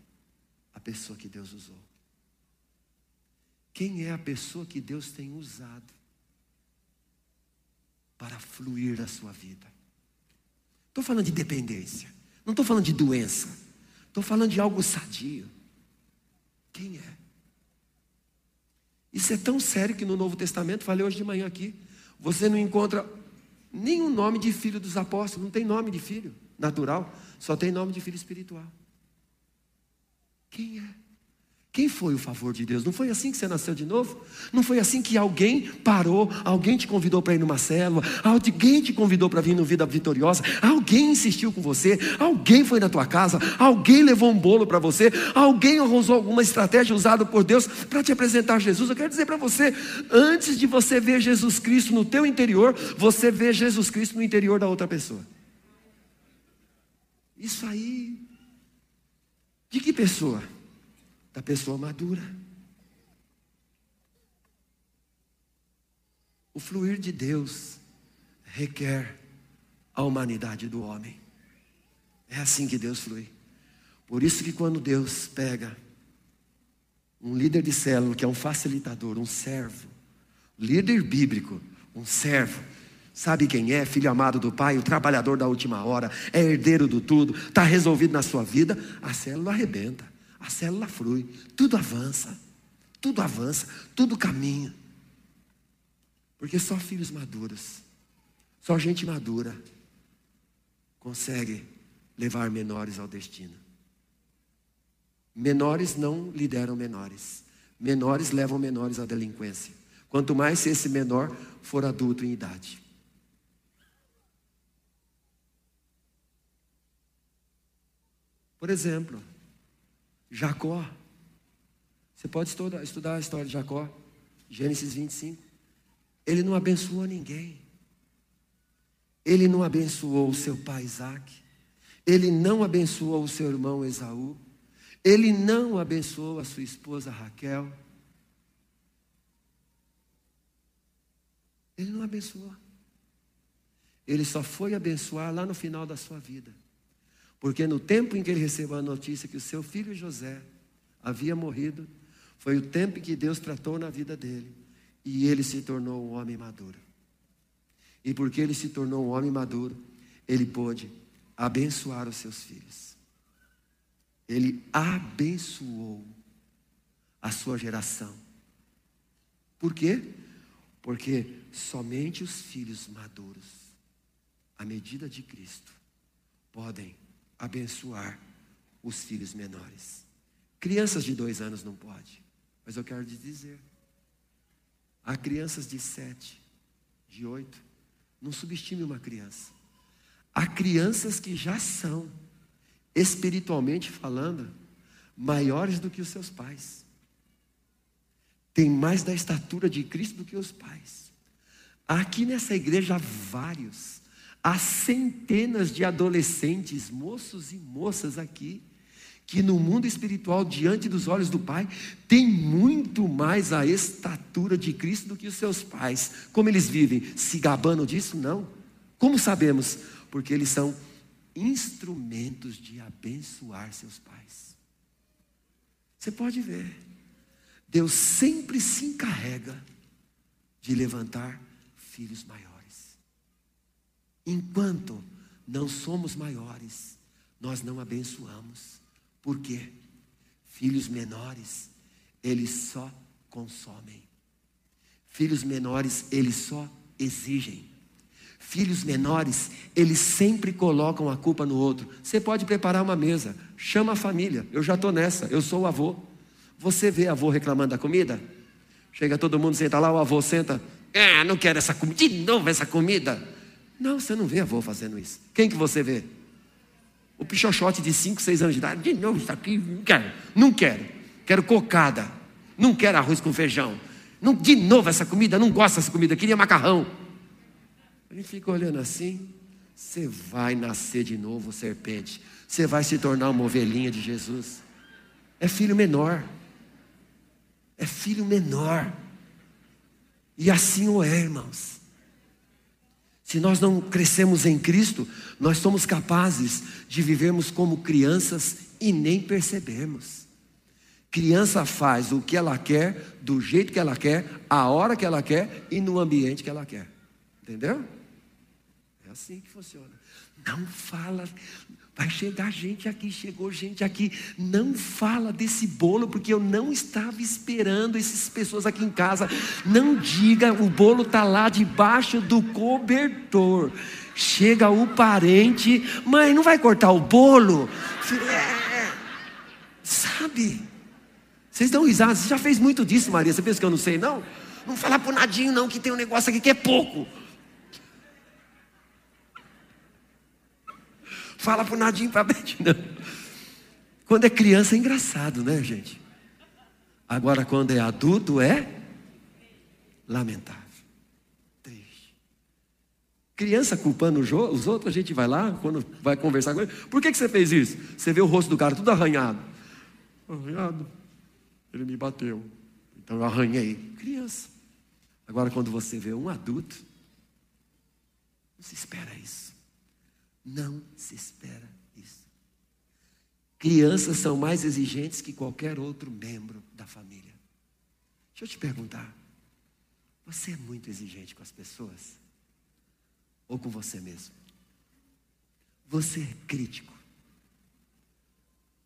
Pessoa que Deus usou. Quem é a pessoa que Deus tem usado para fluir a sua vida? Estou falando de dependência, não estou falando de doença, estou falando de algo sadio. Quem é? Isso é tão sério que no Novo Testamento, falei hoje de manhã aqui, você não encontra nenhum nome de filho dos apóstolos, não tem nome de filho natural, só tem nome de filho espiritual. Quem é? Quem foi o favor de Deus? Não foi assim que você nasceu de novo? Não foi assim que alguém parou, alguém te convidou para ir numa célula, alguém te convidou para vir no Vida Vitoriosa, alguém insistiu com você, alguém foi na tua casa, alguém levou um bolo para você, alguém usou alguma estratégia usada por Deus para te apresentar Jesus. Eu quero dizer para você, antes de você ver Jesus Cristo no teu interior, você vê Jesus Cristo no interior da outra pessoa. Isso aí. De que pessoa? da pessoa madura. O fluir de Deus requer a humanidade do homem. É assim que Deus flui. Por isso que quando Deus pega um líder de célula, que é um facilitador, um servo, líder bíblico, um servo, sabe quem é? Filho amado do Pai, o trabalhador da última hora, é herdeiro do tudo, está resolvido na sua vida, a célula arrebenta a célula flui, tudo avança, tudo avança, tudo caminha. Porque só filhos maduros, só gente madura consegue levar menores ao destino. Menores não lideram menores. Menores levam menores à delinquência. Quanto mais se esse menor for adulto em idade. Por exemplo, Jacó. Você pode estudar, a história de Jacó, Gênesis 25. Ele não abençoou ninguém. Ele não abençoou o seu pai Isaac. Ele não abençoou o seu irmão Esaú. Ele não abençoou a sua esposa Raquel. Ele não abençoou. Ele só foi abençoar lá no final da sua vida. Porque no tempo em que ele recebeu a notícia que o seu filho José havia morrido, foi o tempo em que Deus tratou na vida dele. E ele se tornou um homem maduro. E porque ele se tornou um homem maduro, ele pôde abençoar os seus filhos. Ele abençoou a sua geração. Por quê? Porque somente os filhos maduros, à medida de Cristo, podem abençoar os filhos menores. Crianças de dois anos não pode, mas eu quero te dizer, há crianças de sete, de oito, não subestime uma criança. Há crianças que já são, espiritualmente falando, maiores do que os seus pais. Tem mais da estatura de Cristo do que os pais. Aqui nessa igreja há vários Há centenas de adolescentes, moços e moças aqui, que no mundo espiritual, diante dos olhos do Pai, tem muito mais a estatura de Cristo do que os seus pais. Como eles vivem? Se gabando disso? Não. Como sabemos? Porque eles são instrumentos de abençoar seus pais. Você pode ver, Deus sempre se encarrega de levantar filhos maiores. Enquanto não somos maiores, nós não abençoamos. Por quê? Filhos menores, eles só consomem. Filhos menores, eles só exigem. Filhos menores, eles sempre colocam a culpa no outro. Você pode preparar uma mesa, chama a família. Eu já estou nessa, eu sou o avô. Você vê avô reclamando da comida? Chega todo mundo, senta lá, o avô senta. Ah, não quero essa comida, de novo essa comida. Não, você não vê avô fazendo isso. Quem que você vê? O pichochote de 5, 6 anos de idade. De novo, isso aqui, não quero. Não quero. Quero cocada. Não quero arroz com feijão. Não, de novo essa comida, não gosto dessa comida, queria macarrão. Gente fica olhando assim. Você vai nascer de novo, serpente. Você vai se tornar uma ovelhinha de Jesus. É filho menor. É filho menor. E assim o é, irmãos. Se nós não crescemos em Cristo, nós somos capazes de vivermos como crianças e nem percebemos. Criança faz o que ela quer, do jeito que ela quer, a hora que ela quer e no ambiente que ela quer. Entendeu? É assim que funciona. Não fala, Vai chegar gente aqui, chegou gente aqui. Não fala desse bolo, porque eu não estava esperando essas pessoas aqui em casa. Não diga, o bolo está lá debaixo do cobertor. Chega o parente, mãe, não vai cortar o bolo? É, sabe? Vocês dão risada, você já fez muito disso, Maria. Você pensa que eu não sei, não? Não fala pro Nadinho, não, que tem um negócio aqui que é pouco. Fala pro Nadinho para Beth. Quando é criança é engraçado, né, gente? Agora, quando é adulto, é lamentável. Triste. Criança culpando os outros, a gente vai lá, quando vai conversar com ele. Por que, que você fez isso? Você vê o rosto do cara tudo arranhado. Arranhado. Ele me bateu. Então eu arranhei. Criança. Agora, quando você vê um adulto, não se espera isso. Não se espera isso. Crianças são mais exigentes que qualquer outro membro da família. Deixa eu te perguntar: você é muito exigente com as pessoas? Ou com você mesmo? Você é crítico?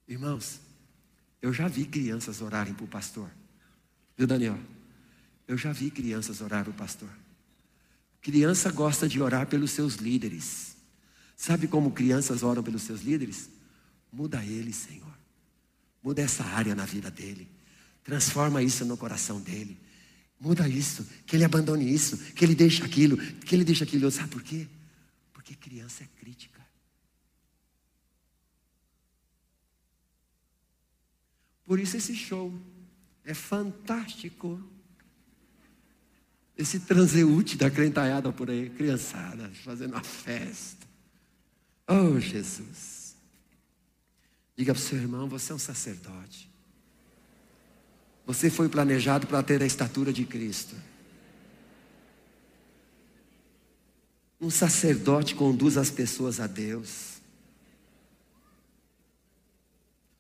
Irmãos, eu já vi crianças orarem para o pastor. Viu, Daniel? Eu já vi crianças orar para o pastor. Criança gosta de orar pelos seus líderes. Sabe como crianças oram pelos seus líderes? Muda ele, Senhor. Muda essa área na vida dele. Transforma isso no coração dele. Muda isso, que ele abandone isso, que ele deixe aquilo, que ele deixe aquilo. Sabe por quê? Porque criança é crítica. Por isso esse show é fantástico. Esse transeúte da crentalhada por aí, criançada, fazendo uma festa. Oh, Jesus. Diga para o seu irmão: você é um sacerdote. Você foi planejado para ter a estatura de Cristo. Um sacerdote conduz as pessoas a Deus.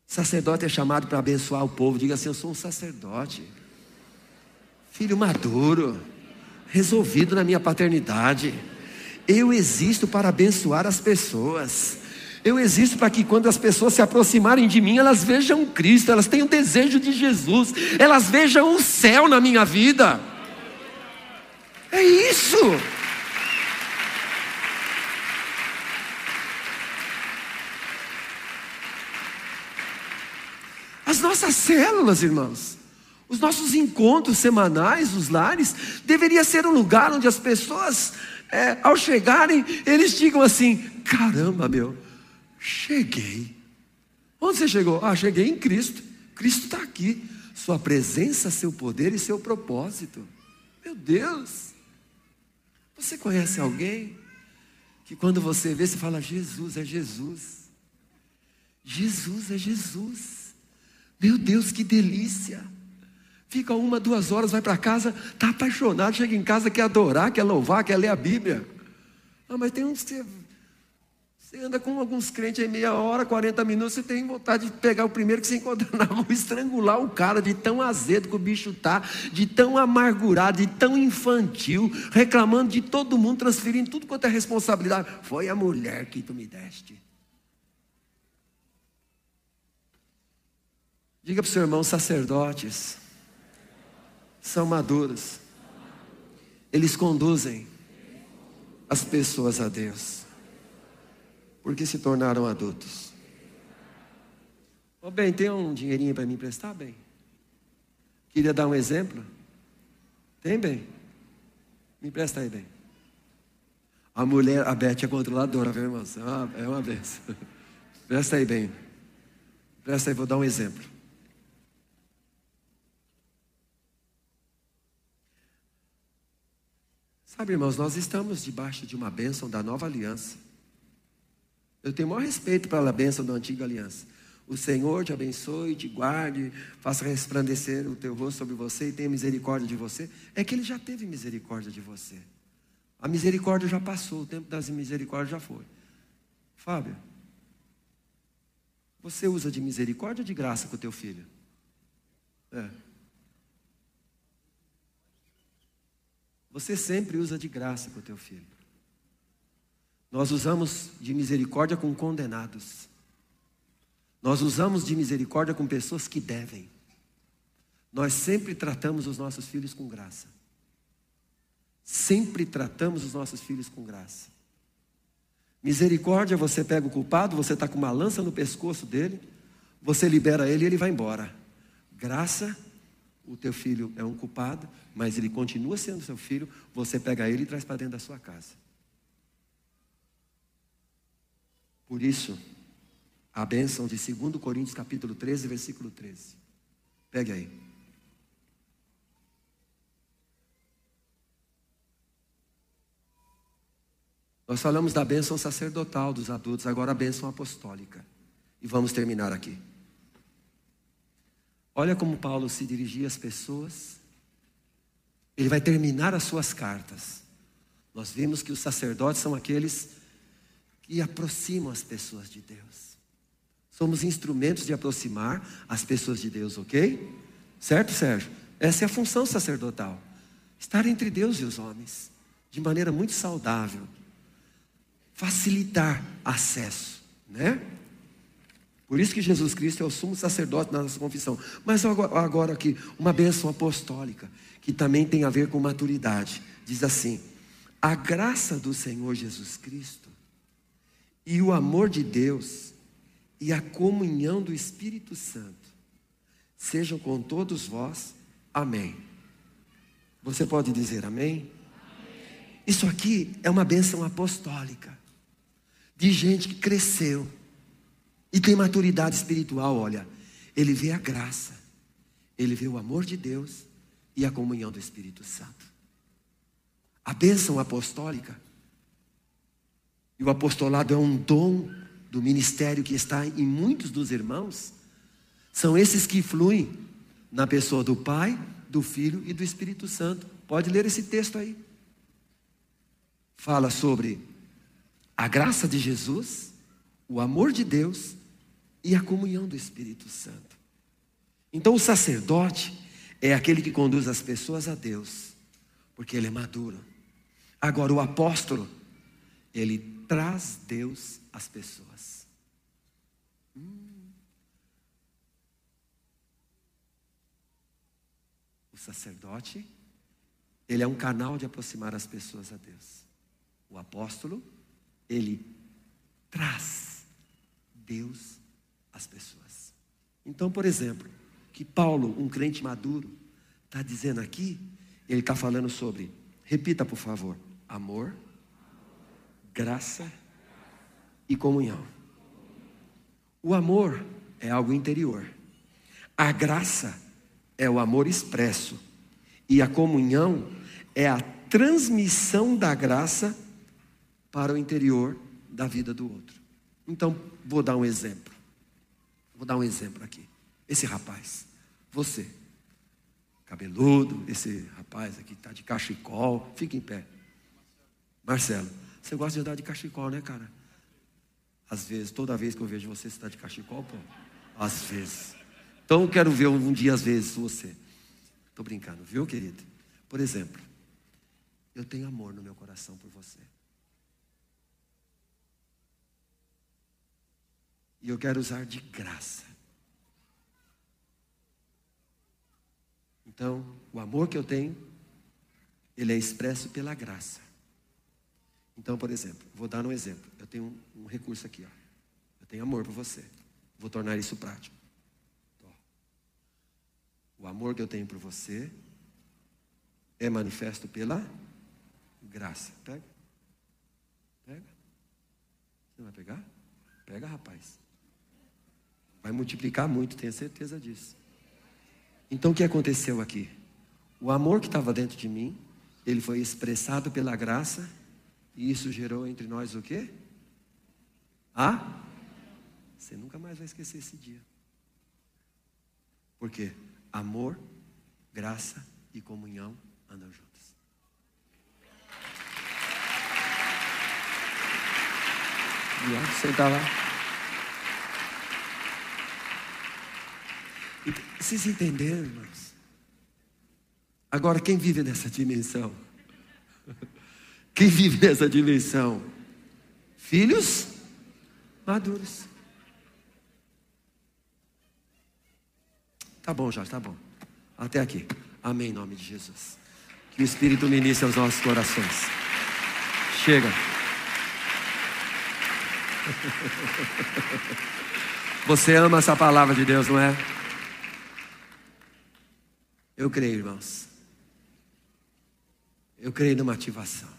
Sacerdote é chamado para abençoar o povo. Diga assim: Eu sou um sacerdote. Filho maduro, resolvido na minha paternidade. Eu existo para abençoar as pessoas. Eu existo para que quando as pessoas se aproximarem de mim, elas vejam Cristo, elas tenham desejo de Jesus, elas vejam o céu na minha vida. É isso. As nossas células, irmãos, os nossos encontros semanais, os lares, deveria ser um lugar onde as pessoas é, ao chegarem, eles digam assim: caramba, meu, cheguei. Onde você chegou? Ah, cheguei em Cristo. Cristo está aqui. Sua presença, seu poder e seu propósito. Meu Deus! Você conhece alguém que quando você vê, você fala: Jesus é Jesus. Jesus é Jesus. Meu Deus, que delícia! Fica uma, duas horas, vai para casa, está apaixonado, chega em casa, quer adorar, quer louvar, quer ler a Bíblia. Ah, mas tem uns. Você, você anda com alguns crentes aí meia hora, 40 minutos, você tem vontade de pegar o primeiro que você encontra na e estrangular o cara de tão azedo que o bicho tá, de tão amargurado, de tão infantil, reclamando de todo mundo, transferindo tudo quanto é responsabilidade. Foi a mulher que tu me deste. Diga para o seu irmão, sacerdotes são maduros. Eles conduzem as pessoas a Deus. Porque se tornaram adultos. Ô oh, bem, tem um dinheirinho para me emprestar, bem? Queria dar um exemplo? Tem, bem? Me empresta aí, bem. A mulher, a Beth é controladora, viu, irmãos? É uma, é uma benção. Presta aí, bem. Presta aí, vou dar um exemplo. Sabe, irmãos, nós estamos debaixo de uma bênção da nova aliança. Eu tenho o maior respeito pela bênção da antiga aliança. O Senhor te abençoe, te guarde, faça resplandecer o teu rosto sobre você e tenha misericórdia de você. É que Ele já teve misericórdia de você. A misericórdia já passou, o tempo das misericórdias já foi. Fábio, você usa de misericórdia ou de graça com o teu filho? É. Você sempre usa de graça com o teu filho. Nós usamos de misericórdia com condenados. Nós usamos de misericórdia com pessoas que devem. Nós sempre tratamos os nossos filhos com graça. Sempre tratamos os nossos filhos com graça. Misericórdia, você pega o culpado, você está com uma lança no pescoço dele, você libera ele e ele vai embora. Graça, o teu filho é um culpado, mas ele continua sendo seu filho, você pega ele e traz para dentro da sua casa. Por isso, a bênção de 2 Coríntios capítulo 13, versículo 13. Pegue aí. Nós falamos da bênção sacerdotal dos adultos, agora a bênção apostólica. E vamos terminar aqui. Olha como Paulo se dirigia às pessoas. Ele vai terminar as suas cartas. Nós vimos que os sacerdotes são aqueles que aproximam as pessoas de Deus. Somos instrumentos de aproximar as pessoas de Deus, ok? Certo, Sérgio? Essa é a função sacerdotal. Estar entre Deus e os homens, de maneira muito saudável. Facilitar acesso, né? Por isso que Jesus Cristo é o sumo sacerdote na nossa confissão. Mas agora aqui, uma bênção apostólica, que também tem a ver com maturidade. Diz assim: a graça do Senhor Jesus Cristo e o amor de Deus e a comunhão do Espírito Santo sejam com todos vós. Amém. Você pode dizer amém? Isso aqui é uma bênção apostólica de gente que cresceu e tem maturidade espiritual, olha, ele vê a graça, ele vê o amor de Deus e a comunhão do Espírito Santo. A bênção apostólica e o apostolado é um dom do ministério que está em muitos dos irmãos. São esses que fluem na pessoa do Pai, do Filho e do Espírito Santo. Pode ler esse texto aí. Fala sobre a graça de Jesus, o amor de Deus e a comunhão do Espírito Santo. Então, o sacerdote é aquele que conduz as pessoas a Deus, porque ele é maduro. Agora, o apóstolo, ele traz Deus às pessoas. Hum. O sacerdote, ele é um canal de aproximar as pessoas a Deus. O apóstolo, ele traz Deus às pessoas. Então, por exemplo, que Paulo, um crente maduro, está dizendo aqui, ele está falando sobre, repita por favor, amor, graça e comunhão. O amor é algo interior, a graça é o amor expresso, e a comunhão é a transmissão da graça para o interior da vida do outro. Então, vou dar um exemplo. Vou dar um exemplo aqui. Esse rapaz, você, cabeludo, esse rapaz aqui está de cachecol, fica em pé. Marcelo, você gosta de andar de cachecol, né, cara? Às vezes, toda vez que eu vejo você, você está de cachecol, pô? Às vezes. Então, eu quero ver um dia, às vezes, você. Estou brincando, viu, querido? Por exemplo, eu tenho amor no meu coração por você. E eu quero usar de graça. Então, o amor que eu tenho, ele é expresso pela graça. Então, por exemplo, vou dar um exemplo. Eu tenho um, um recurso aqui, ó. Eu tenho amor por você. Vou tornar isso prático. O amor que eu tenho por você é manifesto pela graça. Pega. Pega. Você vai pegar? Pega, rapaz. Vai multiplicar muito, tenho certeza disso. Então o que aconteceu aqui? O amor que estava dentro de mim, ele foi expressado pela graça, e isso gerou entre nós o quê? Ah? Você nunca mais vai esquecer esse dia. Por quê? Amor, graça e comunhão andam juntos. E senta lá. Vocês entenderam, irmãos? Agora, quem vive nessa dimensão? Quem vive nessa dimensão? filhos maduros. Tá bom, Jorge, tá bom. Até aqui. Amém, em nome de Jesus. Que o Espírito ministre aos nossos corações. Chega. Você ama essa palavra de Deus, não é? Eu creio, irmãos. Eu creio numa ativação.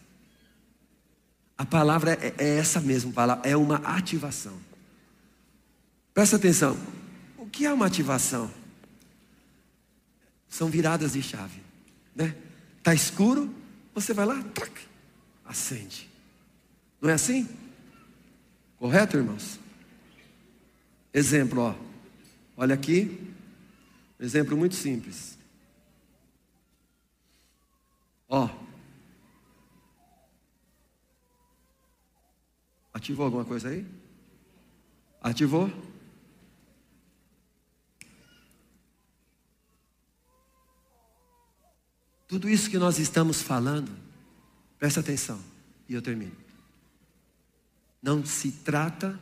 A palavra é, é essa mesma palavra, é uma ativação. Presta atenção. O que é uma ativação? São viradas de chave, né? Tá escuro, você vai lá, trac, acende. Não é assim? Correto, irmãos? Exemplo, ó. Olha aqui. Exemplo muito simples. Ó. Ativou alguma coisa aí? Ativou? Tudo isso que nós estamos falando, presta atenção, e eu termino. Não se trata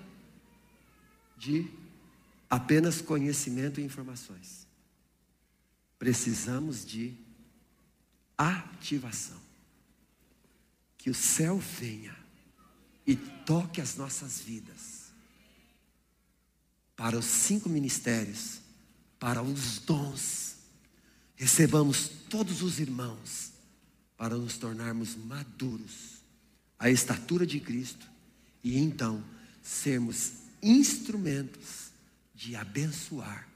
de apenas conhecimento e informações. Precisamos de ativação. Que o céu venha e toque as nossas vidas para os cinco ministérios, para os dons. Recebamos todos os irmãos para nos tornarmos maduros à estatura de Cristo e então sermos instrumentos de abençoar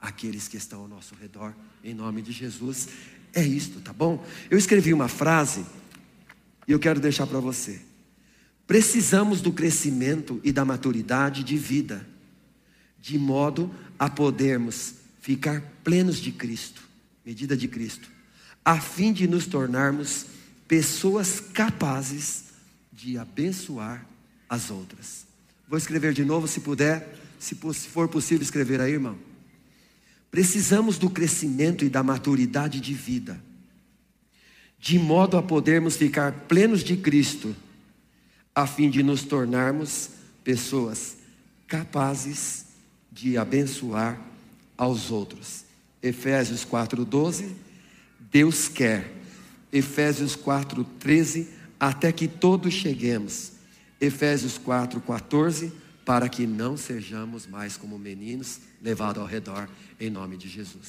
aqueles que estão ao nosso redor, em nome de Jesus. É isto, tá bom? Eu escrevi uma frase e eu quero deixar para você. Precisamos do crescimento e da maturidade de vida, de modo a podermos ficar plenos de Cristo, medida de Cristo, a fim de nos tornarmos pessoas capazes de abençoar as outras. Vou escrever de novo, se puder, se for possível escrever aí, irmão. Precisamos do crescimento e da maturidade de vida, de modo a podermos ficar plenos de Cristo, a fim de nos tornarmos pessoas capazes de abençoar aos outros. Efésios 4:12, Deus quer. Efésios 4:13, até que todos cheguemos Efésios 4, 14, para que não sejamos mais como meninos levados ao redor, em nome de Jesus.